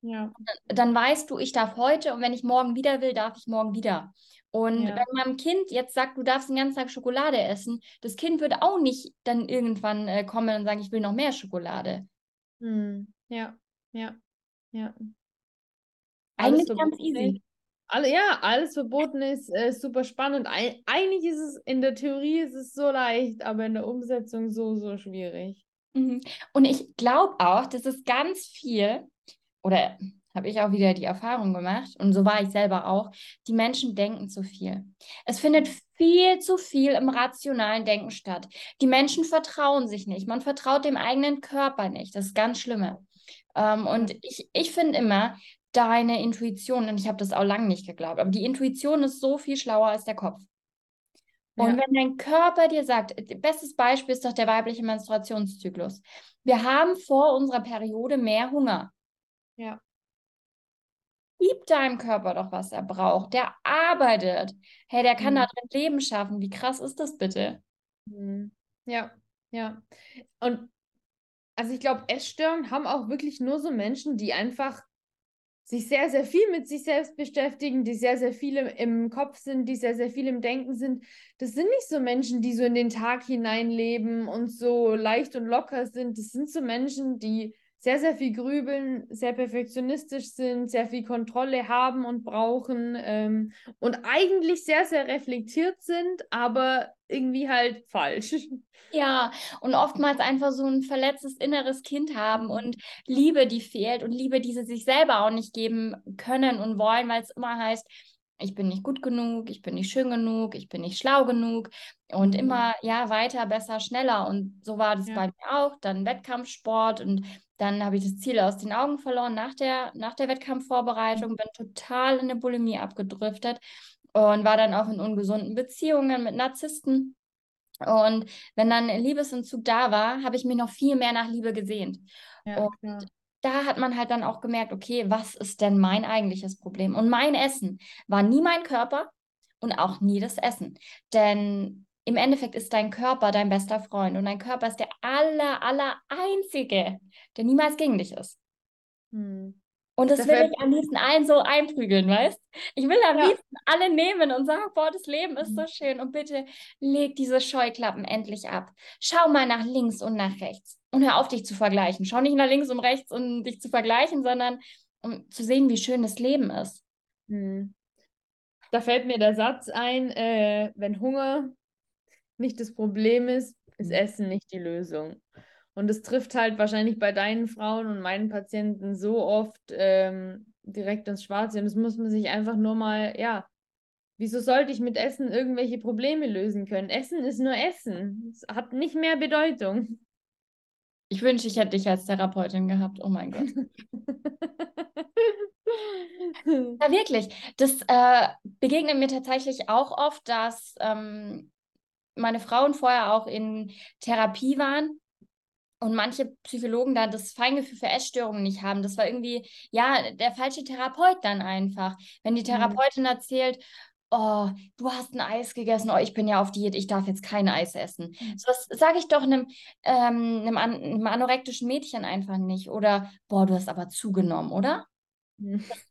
Ja. Dann weißt du, ich darf heute und wenn ich morgen wieder will, darf ich morgen wieder. Und Ja. wenn man Kind jetzt sagt, du darfst den ganzen Tag Schokolade essen, das Kind würde auch nicht dann irgendwann äh, kommen und sagen, ich will noch mehr Schokolade. Hm. Ja. Ja. Ja. Eigentlich ganz verboten easy. Alle, ja, alles verboten ist äh, super spannend. Ei- eigentlich ist es in der Theorie ist es so leicht, aber in der Umsetzung so, so schwierig. Mhm. Und ich glaube auch, dass es ganz viel, oder habe ich auch wieder die Erfahrung gemacht, und so war ich selber auch, die Menschen denken zu viel. Es findet viel zu viel im rationalen Denken statt. Die Menschen vertrauen sich nicht. Man vertraut dem eigenen Körper nicht. Das ist ganz Schlimme. Ähm, und ich, ich finde immer, deine Intuition, und ich habe das auch lange nicht geglaubt, aber die Intuition ist so viel schlauer als der Kopf. Und Ja. wenn dein Körper dir sagt, bestes Beispiel ist doch der weibliche Menstruationszyklus. Wir haben vor unserer Periode mehr Hunger. Ja. Gib deinem Körper doch, was er braucht. Der arbeitet. Hey, der kann Mhm. da drin Leben schaffen. Wie krass ist das bitte? Hm. Ja, ja. Und also ich glaube, Essstörungen haben auch wirklich nur so Menschen, die einfach sich sehr, sehr viel mit sich selbst beschäftigen, die sehr, sehr viel im, Kopf sind, die sehr, sehr viel im Denken sind. Das sind nicht so Menschen, die so in den Tag hineinleben und so leicht und locker sind. Das sind so Menschen, die sehr, sehr viel grübeln, sehr perfektionistisch sind, sehr viel Kontrolle haben und brauchen ähm, und eigentlich sehr, sehr reflektiert sind, aber irgendwie halt falsch. Ja, und oftmals einfach so ein verletztes inneres Kind haben Mhm. und Liebe, die fehlt und Liebe, die sie sich selber auch nicht geben können und wollen, weil es immer heißt, ich bin nicht gut genug, ich bin nicht schön genug, ich bin nicht schlau genug und Mhm. immer, ja, weiter, besser, schneller. Und so war das Ja. bei mir auch. Dann Wettkampfsport und dann habe ich das Ziel aus den Augen verloren nach der, nach der Wettkampfvorbereitung, bin total in eine Bulimie abgedriftet und war dann auch in ungesunden Beziehungen mit Narzissten. Und wenn dann Liebesentzug da war, habe ich mich noch viel mehr nach Liebe gesehnt. Ja, Und klar. da hat man halt dann auch gemerkt, okay, was ist denn mein eigentliches Problem? Und mein Essen war nie mein Körper und auch nie das Essen. Denn im Endeffekt ist dein Körper dein bester Freund und dein Körper ist der aller, aller einzige, der niemals gegen dich ist. Hm. Und das Da will ich am liebsten allen so einprügeln, weißt? Ich will am Ja. liebsten alle nehmen und sagen, boah, das Leben ist so schön und bitte leg diese Scheuklappen endlich ab. Schau mal nach links und nach rechts und hör auf, dich zu vergleichen. Schau nicht nach links und rechts, um dich zu vergleichen, sondern um zu sehen, wie schön das Leben ist. Hm. Da fällt mir der Satz ein, äh, wenn Hunger nicht das Problem ist, ist Mhm. Essen nicht die Lösung. Und es trifft halt wahrscheinlich bei deinen Frauen und meinen Patienten so oft ähm, direkt ins Schwarze. Und das muss man sich einfach nur mal, ja, wieso sollte ich mit Essen irgendwelche Probleme lösen können? Essen ist nur Essen. Es hat nicht mehr Bedeutung. Ich wünsche, ich hätte dich als Therapeutin gehabt. Oh mein Gott. Ja, wirklich. Das äh, begegnet mir tatsächlich auch oft, dass ähm, meine Frauen vorher auch in Therapie waren und manche Psychologen da das Feingefühl für Essstörungen nicht haben. Das war irgendwie, ja, der falsche Therapeut dann einfach. Wenn die Mhm. Therapeutin erzählt, oh, du hast ein Eis gegessen, oh, ich bin ja auf Diät, ich darf jetzt kein Eis essen. Mhm. So was sage ich doch einem, ähm, einem, an, einem anorektischen Mädchen einfach nicht. Oder, boah, du hast aber zugenommen, oder?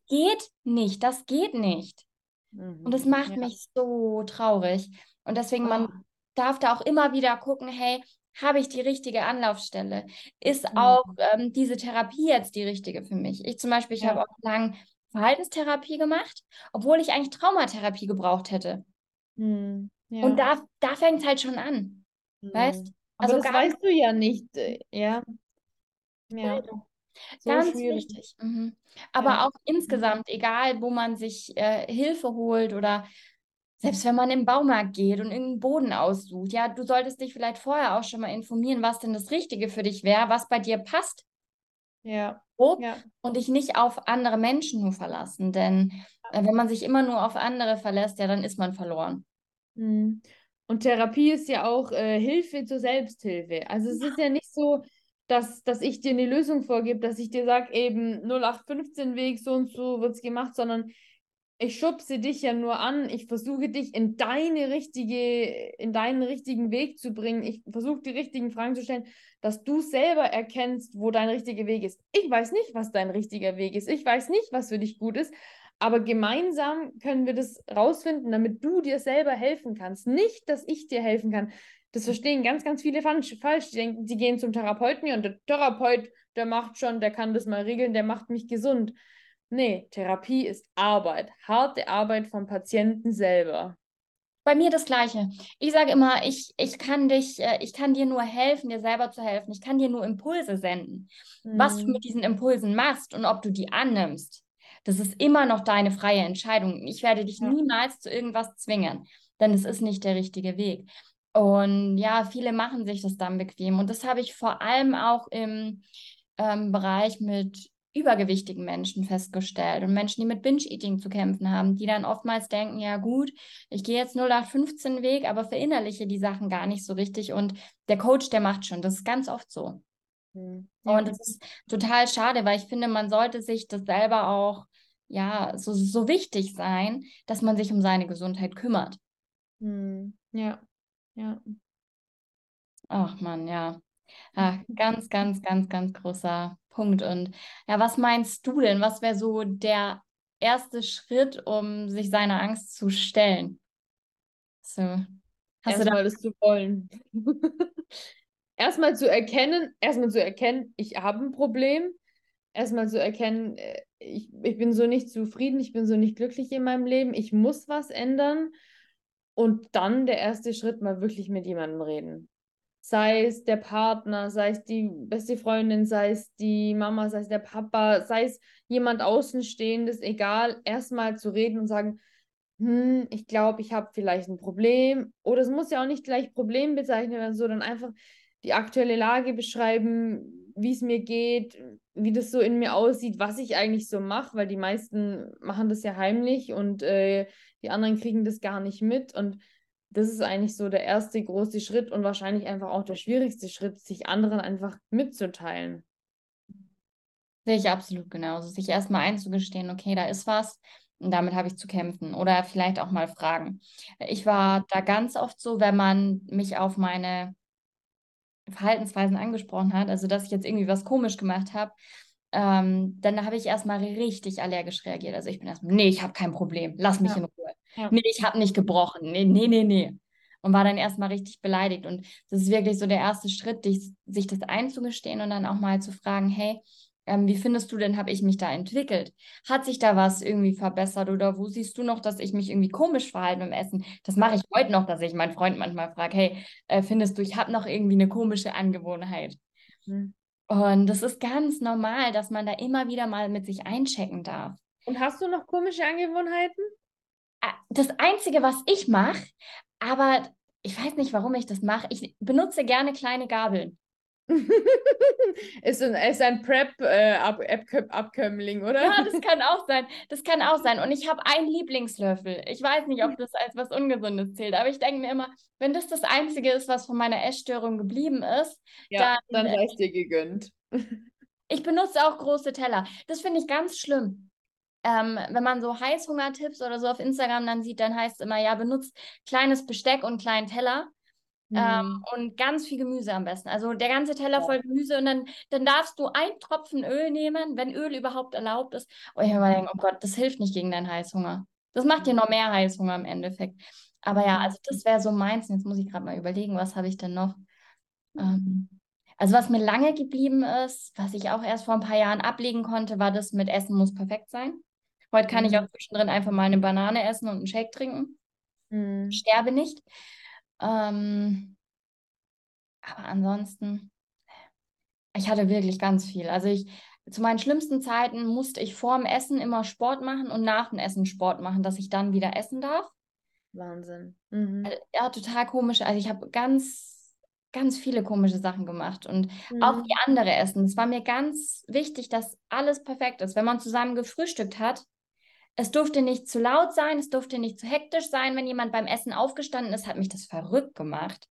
Geht nicht, das geht nicht. Und das macht Ja. mich so traurig. Und deswegen, man Oh. darf da auch immer wieder gucken, hey, habe ich die richtige Anlaufstelle? Ist mhm. auch ähm, diese Therapie jetzt die richtige für mich? Ich zum Beispiel, ich ja. habe auch lang Verhaltenstherapie gemacht, obwohl ich eigentlich Traumatherapie gebraucht hätte. Mhm. Ja. Und da, da fängt es halt schon an. Mhm. Weißt? Also Aber das weißt du ja nicht. Äh, ja. Ja. So Ganz schwierig. wichtig. Mhm. Aber ja. auch insgesamt, egal wo man sich äh, Hilfe holt oder selbst wenn man im Baumarkt geht und irgendeinen Boden aussucht, ja, du solltest dich vielleicht vorher auch schon mal informieren, was denn das Richtige für dich wäre, was bei dir passt. Ja. So, ja. Und dich nicht auf andere Menschen nur verlassen. Denn äh, wenn man sich immer nur auf andere verlässt, ja, dann ist man verloren. Mhm. Und Therapie ist ja auch äh, Hilfe zur Selbsthilfe. Also es ist ja nicht so, dass, dass ich dir eine Lösung vorgebe, dass ich dir sage, eben 0815-Weg, so und so wird es gemacht, sondern ich schubse dich ja nur an, ich versuche dich in deine richtige, in deinen richtigen Weg zu bringen. Ich versuche die richtigen Fragen zu stellen, dass du selber erkennst, wo dein richtiger Weg ist. Ich weiß nicht, was dein richtiger Weg ist. Ich weiß nicht, was für dich gut ist. Aber gemeinsam können wir das rausfinden, damit du dir selber helfen kannst. Nicht, dass ich dir helfen kann. Das verstehen ganz, ganz viele falsch. Die denken, die gehen zum Therapeuten und der Therapeut, der macht schon, der kann das mal regeln, der macht mich gesund. Nee, Therapie ist Arbeit, harte Arbeit vom Patienten selber. Bei mir das Gleiche. Ich sage immer, ich, ich kann dich, äh, ich kann dir nur helfen, dir selber zu helfen. Ich kann dir nur Impulse senden. Mhm. Was du mit diesen Impulsen machst und ob du die annimmst, das ist immer noch deine freie Entscheidung. Ich werde dich ja. niemals zu irgendwas zwingen, denn es ist nicht der richtige Weg. Und ja, viele machen sich das dann bequem. Und das habe ich vor allem auch im ähm, Bereich mit übergewichtigen Menschen festgestellt und Menschen, die mit Binge-Eating zu kämpfen haben, die dann oftmals denken, ja gut, ich gehe jetzt 0815 Weg, aber verinnerliche die Sachen gar nicht so richtig und der Coach, der macht schon. Das ist ganz oft so. Mhm. Und das ist total schade, weil ich finde, man sollte sich das selber auch, ja, so, so wichtig sein, dass man sich um seine Gesundheit kümmert. Mhm. Ja, ja. Ach man, ja. Ja. Ganz, ganz, ganz, ganz großer Punkt. Und ja, was meinst du denn? Was wäre so der erste Schritt, um sich seiner Angst zu stellen? So, hast erstmal du das zu wollen. erstmal zu erkennen, erstmal zu erkennen, ich habe ein Problem. Erstmal zu erkennen, äh, ich, ich bin so nicht zufrieden, ich bin so nicht glücklich in meinem Leben, ich muss was ändern. Und dann der erste Schritt, mal wirklich mit jemandem reden sei es der Partner, sei es die beste Freundin, sei es die Mama, sei es der Papa, sei es jemand Außenstehendes, egal, erstmal zu reden und sagen, hm, ich glaube, ich habe vielleicht ein Problem. Oder es muss ja auch nicht gleich Problem bezeichnet werden, sondern einfach die aktuelle Lage beschreiben, wie es mir geht, wie das so in mir aussieht, was ich eigentlich so mache, weil die meisten machen das ja heimlich und äh, die anderen kriegen das gar nicht mit. Und das ist eigentlich so der erste große Schritt und wahrscheinlich einfach auch der schwierigste Schritt, sich anderen einfach mitzuteilen. Sehe ich absolut genauso. Sich erstmal einzugestehen, okay, da ist was und damit habe ich zu kämpfen. Oder vielleicht auch mal fragen. Ich war da ganz oft so, wenn man mich auf meine Verhaltensweisen angesprochen hat, also dass ich jetzt irgendwie was komisch gemacht habe, ähm, dann habe ich erstmal richtig allergisch reagiert. Also ich bin erstmal, nee, ich habe kein Problem, lass mich ja. in Ruhe. Ja. Nee, ich habe nicht gebrochen. Nee, nee, nee, nee. Und war dann erstmal richtig beleidigt. Und das ist wirklich so der erste Schritt, dich, sich das einzugestehen und dann auch mal zu fragen, hey, ähm, wie findest du denn, habe ich mich da entwickelt? Hat sich da was irgendwie verbessert oder wo siehst du noch, dass ich mich irgendwie komisch verhalte beim Essen? Das mache ich heute noch, dass ich meinen Freund manchmal frage, hey, äh, findest du, ich habe noch irgendwie eine komische Angewohnheit? Mhm. Und das ist ganz normal, dass man da immer wieder mal mit sich einchecken darf. Und hast du noch komische Angewohnheiten? Das Einzige, was ich mache, aber ich weiß nicht, warum ich das mache. Ich benutze gerne kleine Gabeln. ist, ein, ist ein Prep-Abkömmling, äh, oder? Ja, das kann auch sein. Das kann auch sein. Und ich habe einen Lieblingslöffel. Ich weiß nicht, ob das als was Ungesundes zählt, aber ich denke mir immer, wenn das das Einzige ist, was von meiner Essstörung geblieben ist, ja, dann, dann sei es dir gegönnt. Ich benutze auch große Teller. Das finde ich ganz schlimm. Ähm, wenn man so Heißhungertipps oder so auf Instagram dann sieht, dann heißt es immer, ja, benutzt kleines Besteck und kleinen Teller. Ähm, mhm. und ganz viel Gemüse am besten. Also der ganze Teller voll Gemüse und dann, dann darfst du einen Tropfen Öl nehmen, wenn Öl überhaupt erlaubt ist. Und ich habe gedacht, oh Gott, das hilft nicht gegen deinen Heißhunger. Das macht dir noch mehr Heißhunger im Endeffekt. Aber ja, also das wäre so meins. Jetzt muss ich gerade mal überlegen, was habe ich denn noch? Ähm, also was mir lange geblieben ist, was ich auch erst vor ein paar Jahren ablegen konnte, war das mit Essen muss perfekt sein. Heute kann mhm. ich auch zwischendrin einfach mal eine Banane essen und einen Shake trinken. Mhm. Sterbe nicht. Ähm, aber ansonsten, ich hatte wirklich ganz viel. Also ich, zu meinen schlimmsten Zeiten musste ich vor dem Essen immer Sport machen und nach dem Essen Sport machen, dass ich dann wieder essen darf. Wahnsinn. Mhm. Äh, ja, total komisch. Also ich habe ganz, ganz viele komische Sachen gemacht und mhm. auch wie andere essen. Es war mir ganz wichtig, dass alles perfekt ist. Wenn man zusammen gefrühstückt hat, es durfte nicht zu laut sein, es durfte nicht zu hektisch sein. Wenn jemand beim Essen aufgestanden ist, hat mich das verrückt gemacht.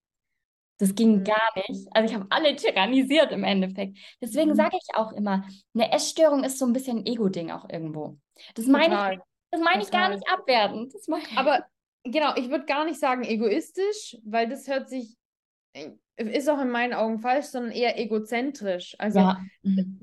Das ging mhm. gar nicht. Also ich habe alle tyrannisiert im Endeffekt. Deswegen mhm. sage ich auch immer, eine Essstörung ist so ein bisschen ein Ego-Ding auch irgendwo. Das meine ich, das meine ich gar nicht abwertend. Aber genau, ich würde gar nicht sagen egoistisch, weil das hört sich, äh, ist auch in meinen Augen falsch, sondern eher egozentrisch. Also ja.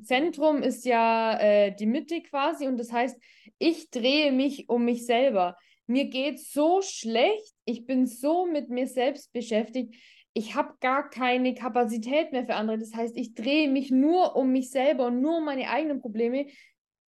Zentrum ist ja äh, die Mitte quasi und das heißt, ich drehe mich um mich selber. Mir geht so schlecht, ich bin so mit mir selbst beschäftigt ich habe gar keine Kapazität mehr für andere. Das heißt, ich drehe mich nur um mich selber und nur um meine eigenen Probleme.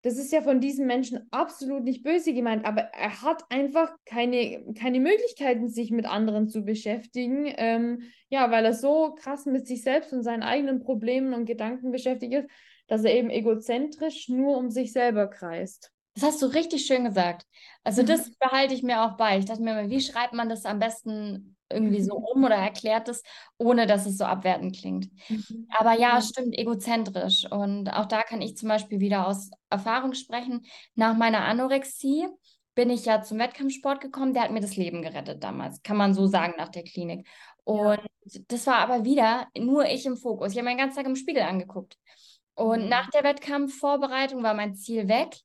Das ist ja von diesem Menschen absolut nicht böse gemeint, aber er hat einfach keine, keine Möglichkeiten, sich mit anderen zu beschäftigen. Ähm, ja, weil er so krass mit sich selbst und seinen eigenen Problemen und Gedanken beschäftigt ist, dass er eben egozentrisch nur um sich selber kreist. Das hast du richtig schön gesagt. Also das behalte ich mir auch bei. Ich dachte mir wie schreibt man das am besten irgendwie so um oder erklärt es, ohne dass es so abwertend klingt. Mhm. Aber ja, stimmt, egozentrisch. Und auch da kann ich zum Beispiel wieder aus Erfahrung sprechen. Nach meiner Anorexie bin ich ja zum Wettkampfsport gekommen. Der hat mir das Leben gerettet damals, kann man so sagen, nach der Klinik. Und ja. das war aber wieder nur ich im Fokus. Ich habe meinen ganzen Tag im Spiegel angeguckt. Und mhm. nach der Wettkampfvorbereitung war mein Ziel weg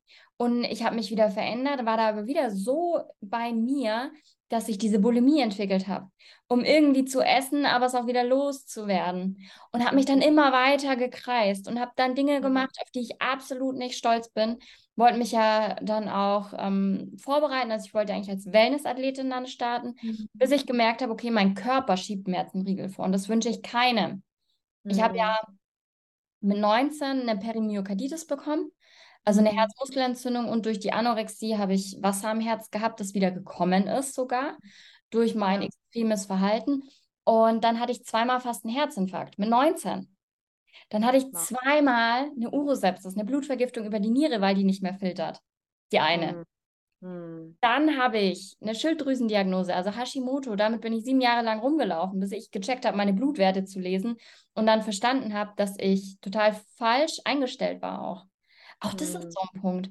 und ich habe mich wieder verändert, war da aber wieder so bei mir, dass ich diese Bulimie entwickelt habe, um irgendwie zu essen, aber es auch wieder loszuwerden. Und habe mich dann immer weiter gekreist und habe dann Dinge mhm. gemacht, auf die ich absolut nicht stolz bin. Wollte mich ja dann auch ähm, vorbereiten, also ich wollte eigentlich als Wellnessathletin dann starten, mhm. bis ich gemerkt habe, okay, mein Körper schiebt mir jetzt einen Riegel vor und das wünsche ich keinem. Mhm. Ich habe ja mit 19 eine Perimyokarditis bekommen also eine mhm. Herzmuskelentzündung und durch die Anorexie habe ich Wasser am Herz gehabt, das wieder gekommen ist sogar durch mein extremes Verhalten. Und dann hatte ich zweimal fast einen Herzinfarkt mit 19. Dann hatte ich zweimal eine Urosepsis, eine Blutvergiftung über die Niere, weil die nicht mehr filtert. Die eine. Mhm. Dann habe ich eine Schilddrüsendiagnose, also Hashimoto. Damit bin ich sieben Jahre lang rumgelaufen, bis ich gecheckt habe, meine Blutwerte zu lesen und dann verstanden habe, dass ich total falsch eingestellt war auch. Auch das ist mhm. so ein Punkt.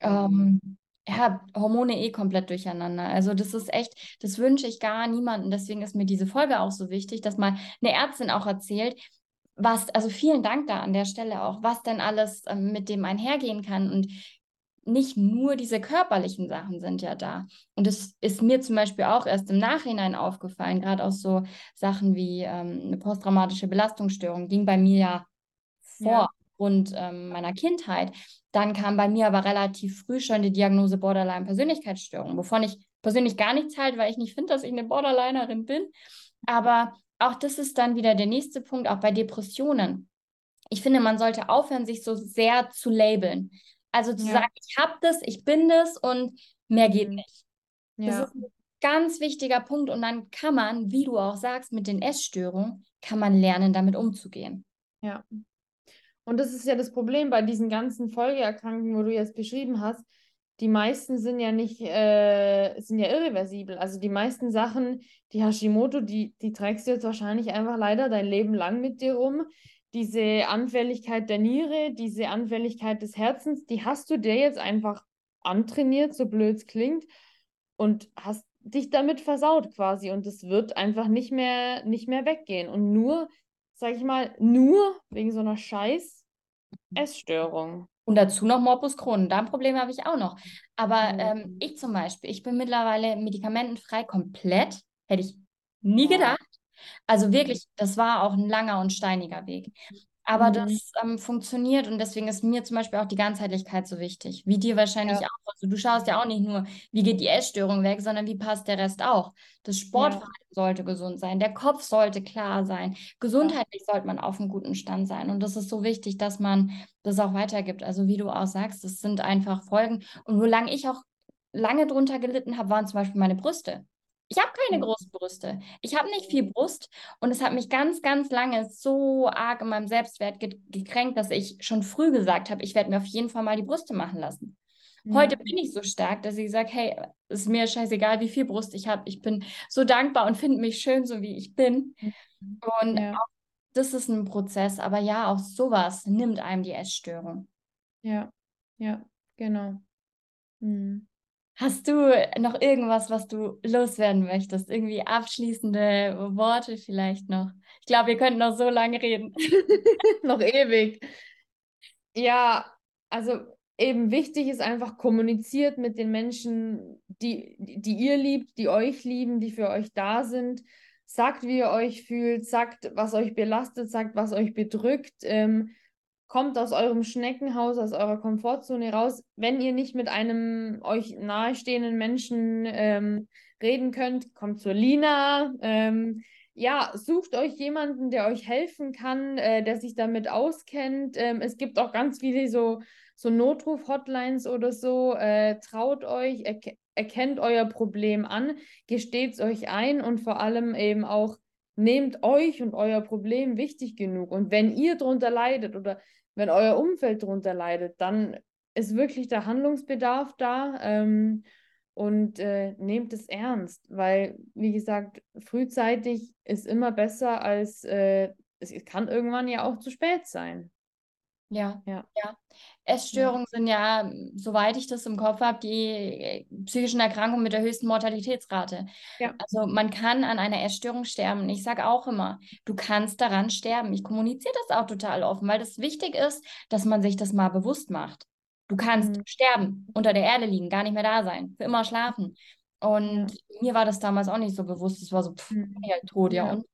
Ähm, ja, Hormone eh komplett durcheinander. Also das ist echt, das wünsche ich gar niemandem. Deswegen ist mir diese Folge auch so wichtig, dass mal eine Ärztin auch erzählt, was, also vielen Dank da an der Stelle auch, was denn alles ähm, mit dem einhergehen kann. Und nicht nur diese körperlichen Sachen sind ja da. Und es ist mir zum Beispiel auch erst im Nachhinein aufgefallen, gerade auch so Sachen wie ähm, eine posttraumatische Belastungsstörung ging bei mir ja vor. Ja aufgrund ähm, meiner Kindheit. Dann kam bei mir aber relativ früh schon die Diagnose Borderline-Persönlichkeitsstörung, wovon ich persönlich gar nichts halte, weil ich nicht finde, dass ich eine Borderlinerin bin. Aber auch das ist dann wieder der nächste Punkt, auch bei Depressionen. Ich finde, man sollte aufhören, sich so sehr zu labeln. Also zu ja. sagen, ich habe das, ich bin das und mehr geht mhm. nicht. Ja. Das ist ein ganz wichtiger Punkt. Und dann kann man, wie du auch sagst, mit den Essstörungen, kann man lernen, damit umzugehen. Ja, und das ist ja das Problem bei diesen ganzen Folgeerkrankungen, wo du jetzt beschrieben hast. Die meisten sind ja nicht, äh, sind ja irreversibel. Also die meisten Sachen, die Hashimoto, die, die trägst du jetzt wahrscheinlich einfach leider dein Leben lang mit dir rum. Diese Anfälligkeit der Niere, diese Anfälligkeit des Herzens, die hast du dir jetzt einfach antrainiert, so blöd es klingt, und hast dich damit versaut quasi. Und es wird einfach nicht mehr, nicht mehr weggehen. Und nur sag ich mal, nur wegen so einer scheiß Essstörung. Und dazu noch Morbus Crohn. Da ein Problem habe ich auch noch. Aber mhm. ähm, ich zum Beispiel, ich bin mittlerweile medikamentenfrei komplett. Hätte ich nie gedacht. Also wirklich, das war auch ein langer und steiniger Weg. Aber mhm. das ähm, funktioniert und deswegen ist mir zum Beispiel auch die Ganzheitlichkeit so wichtig. Wie dir wahrscheinlich ja. auch. Also du schaust ja auch nicht nur, wie geht die Essstörung weg, sondern wie passt der Rest auch. Das Sportverhalten ja. sollte gesund sein, der Kopf sollte klar sein. Gesundheitlich ja. sollte man auf einem guten Stand sein. Und das ist so wichtig, dass man das auch weitergibt. Also wie du auch sagst, das sind einfach Folgen. Und solange ich auch lange drunter gelitten habe, waren zum Beispiel meine Brüste. Ich habe keine mhm. großen Brüste. Ich habe nicht viel Brust und es hat mich ganz, ganz lange so arg in meinem Selbstwert ge gekränkt, dass ich schon früh gesagt habe, ich werde mir auf jeden Fall mal die Brüste machen lassen. Ja. Heute bin ich so stark, dass ich sage, hey, ist mir scheißegal, wie viel Brust ich habe. Ich bin so dankbar und finde mich schön, so wie ich bin. Mhm. Und ja. auch das ist ein Prozess, aber ja, auch sowas nimmt einem die Essstörung. Ja, ja, genau. Mhm. Hast du noch irgendwas, was du loswerden möchtest? Irgendwie abschließende Worte vielleicht noch? Ich glaube, wir könnten noch so lange reden. noch ewig. Ja, also eben wichtig ist einfach kommuniziert mit den Menschen, die, die ihr liebt, die euch lieben, die für euch da sind. Sagt, wie ihr euch fühlt, sagt, was euch belastet, sagt, was euch bedrückt. Ähm, kommt aus eurem Schneckenhaus, aus eurer Komfortzone raus. Wenn ihr nicht mit einem euch nahestehenden Menschen ähm, reden könnt, kommt zur Lina. Ähm, ja, sucht euch jemanden, der euch helfen kann, äh, der sich damit auskennt. Ähm, es gibt auch ganz viele so, so Notruf-Hotlines oder so. Äh, traut euch, er erkennt euer Problem an, gesteht es euch ein und vor allem eben auch nehmt euch und euer Problem wichtig genug. Und wenn ihr darunter leidet oder wenn euer Umfeld darunter leidet, dann ist wirklich der Handlungsbedarf da ähm, und äh, nehmt es ernst, weil, wie gesagt, frühzeitig ist immer besser als äh, es kann irgendwann ja auch zu spät sein. Ja, ja. ja. Essstörungen ja. sind ja, soweit ich das im Kopf habe, die äh, psychischen Erkrankungen mit der höchsten Mortalitätsrate. Ja. Also man kann an einer Essstörung sterben. Ich sage auch immer, du kannst daran sterben. Ich kommuniziere das auch total offen, weil das wichtig ist, dass man sich das mal bewusst macht. Du kannst mhm. sterben, unter der Erde liegen, gar nicht mehr da sein, für immer schlafen. Und mir war das damals auch nicht so bewusst. Es war so, pff, mhm. ja, tot, ja. Und,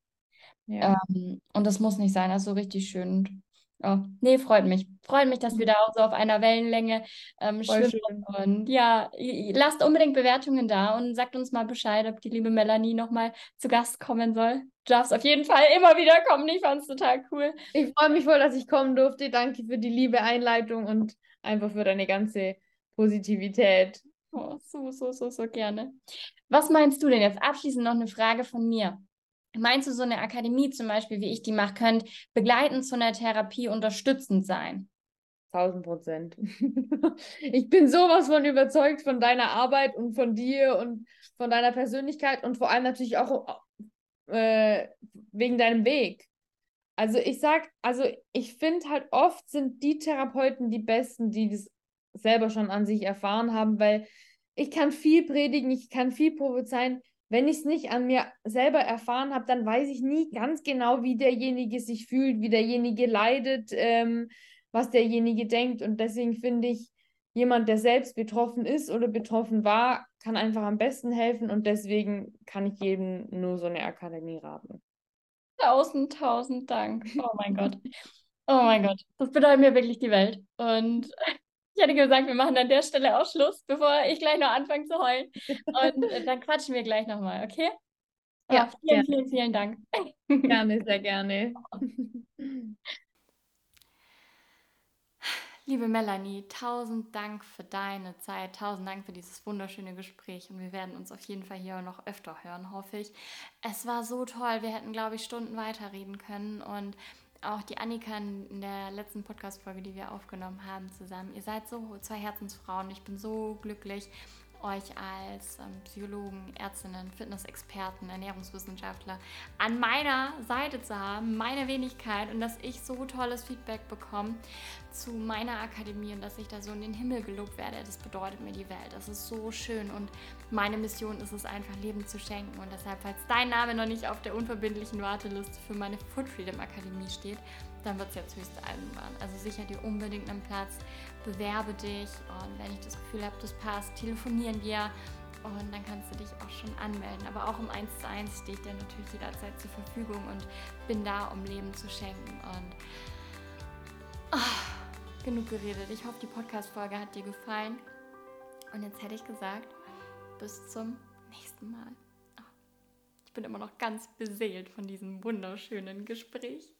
ähm, und das muss nicht sein. Das ist so richtig schön. Oh, nee, freut mich. Freut mich, dass wir mhm. da auch so auf einer Wellenlänge ähm, schwimmen. Schön. Und ja, lasst unbedingt Bewertungen da und sagt uns mal Bescheid, ob die liebe Melanie nochmal zu Gast kommen soll. Du darfst auf jeden Fall immer wieder kommen. Ich fand es total cool. Ich freue mich voll, dass ich kommen durfte. Danke für die liebe Einleitung und einfach für deine ganze Positivität. Oh, so, so, so, so gerne. Was meinst du denn jetzt? Abschließend noch eine Frage von mir. Meinst du, so eine Akademie zum Beispiel, wie ich die mache, könnte begleitend zu einer Therapie unterstützend sein? 1000 Prozent. ich bin sowas von überzeugt von deiner Arbeit und von dir und von deiner Persönlichkeit und vor allem natürlich auch äh, wegen deinem Weg. Also ich sag, also ich finde halt oft sind die Therapeuten die besten, die das selber schon an sich erfahren haben, weil ich kann viel predigen, ich kann viel prophezeien, wenn ich es nicht an mir selber erfahren habe, dann weiß ich nie ganz genau, wie derjenige sich fühlt, wie derjenige leidet, ähm, was derjenige denkt. Und deswegen finde ich, jemand, der selbst betroffen ist oder betroffen war, kann einfach am besten helfen. Und deswegen kann ich jedem nur so eine Akademie raten. Tausend, tausend Dank. Oh mein Gott. Oh mein Gott. Das bedeutet mir wirklich die Welt. Und ich hätte gesagt, wir machen an der Stelle auch Schluss, bevor ich gleich noch anfange zu heulen. Und äh, dann quatschen wir gleich nochmal, okay? Ja, oh, vielen, vielen, vielen Dank. Gerne, sehr gerne. Liebe Melanie, tausend Dank für deine Zeit, tausend Dank für dieses wunderschöne Gespräch und wir werden uns auf jeden Fall hier noch öfter hören, hoffe ich. Es war so toll, wir hätten, glaube ich, Stunden weiterreden können und auch die Annika in der letzten Podcast-Folge, die wir aufgenommen haben zusammen. Ihr seid so zwei Herzensfrauen. Ich bin so glücklich, euch als ähm, Psychologen, Ärztinnen, Fitnessexperten, Ernährungswissenschaftler an meiner Seite zu haben, meine Wenigkeit und dass ich so tolles Feedback bekomme zu meiner Akademie und dass ich da so in den Himmel gelobt werde. Das bedeutet mir die Welt. Das ist so schön und meine Mission ist es einfach, Leben zu schenken. Und deshalb, falls dein Name noch nicht auf der unverbindlichen Warteliste für meine Food Freedom Akademie steht, dann wird es jetzt höchste Eisenbahn. Also sicher dir unbedingt einen Platz, bewerbe dich und wenn ich das Gefühl habe, das passt, telefonieren wir und dann kannst du dich auch schon anmelden. Aber auch um 1 zu 1 stehe ich dir natürlich jederzeit zur Verfügung und bin da, um Leben zu schenken. Und genug geredet. Ich hoffe, die Podcast-Folge hat dir gefallen. Und jetzt hätte ich gesagt, bis zum nächsten Mal. Oh, ich bin immer noch ganz beseelt von diesem wunderschönen Gespräch.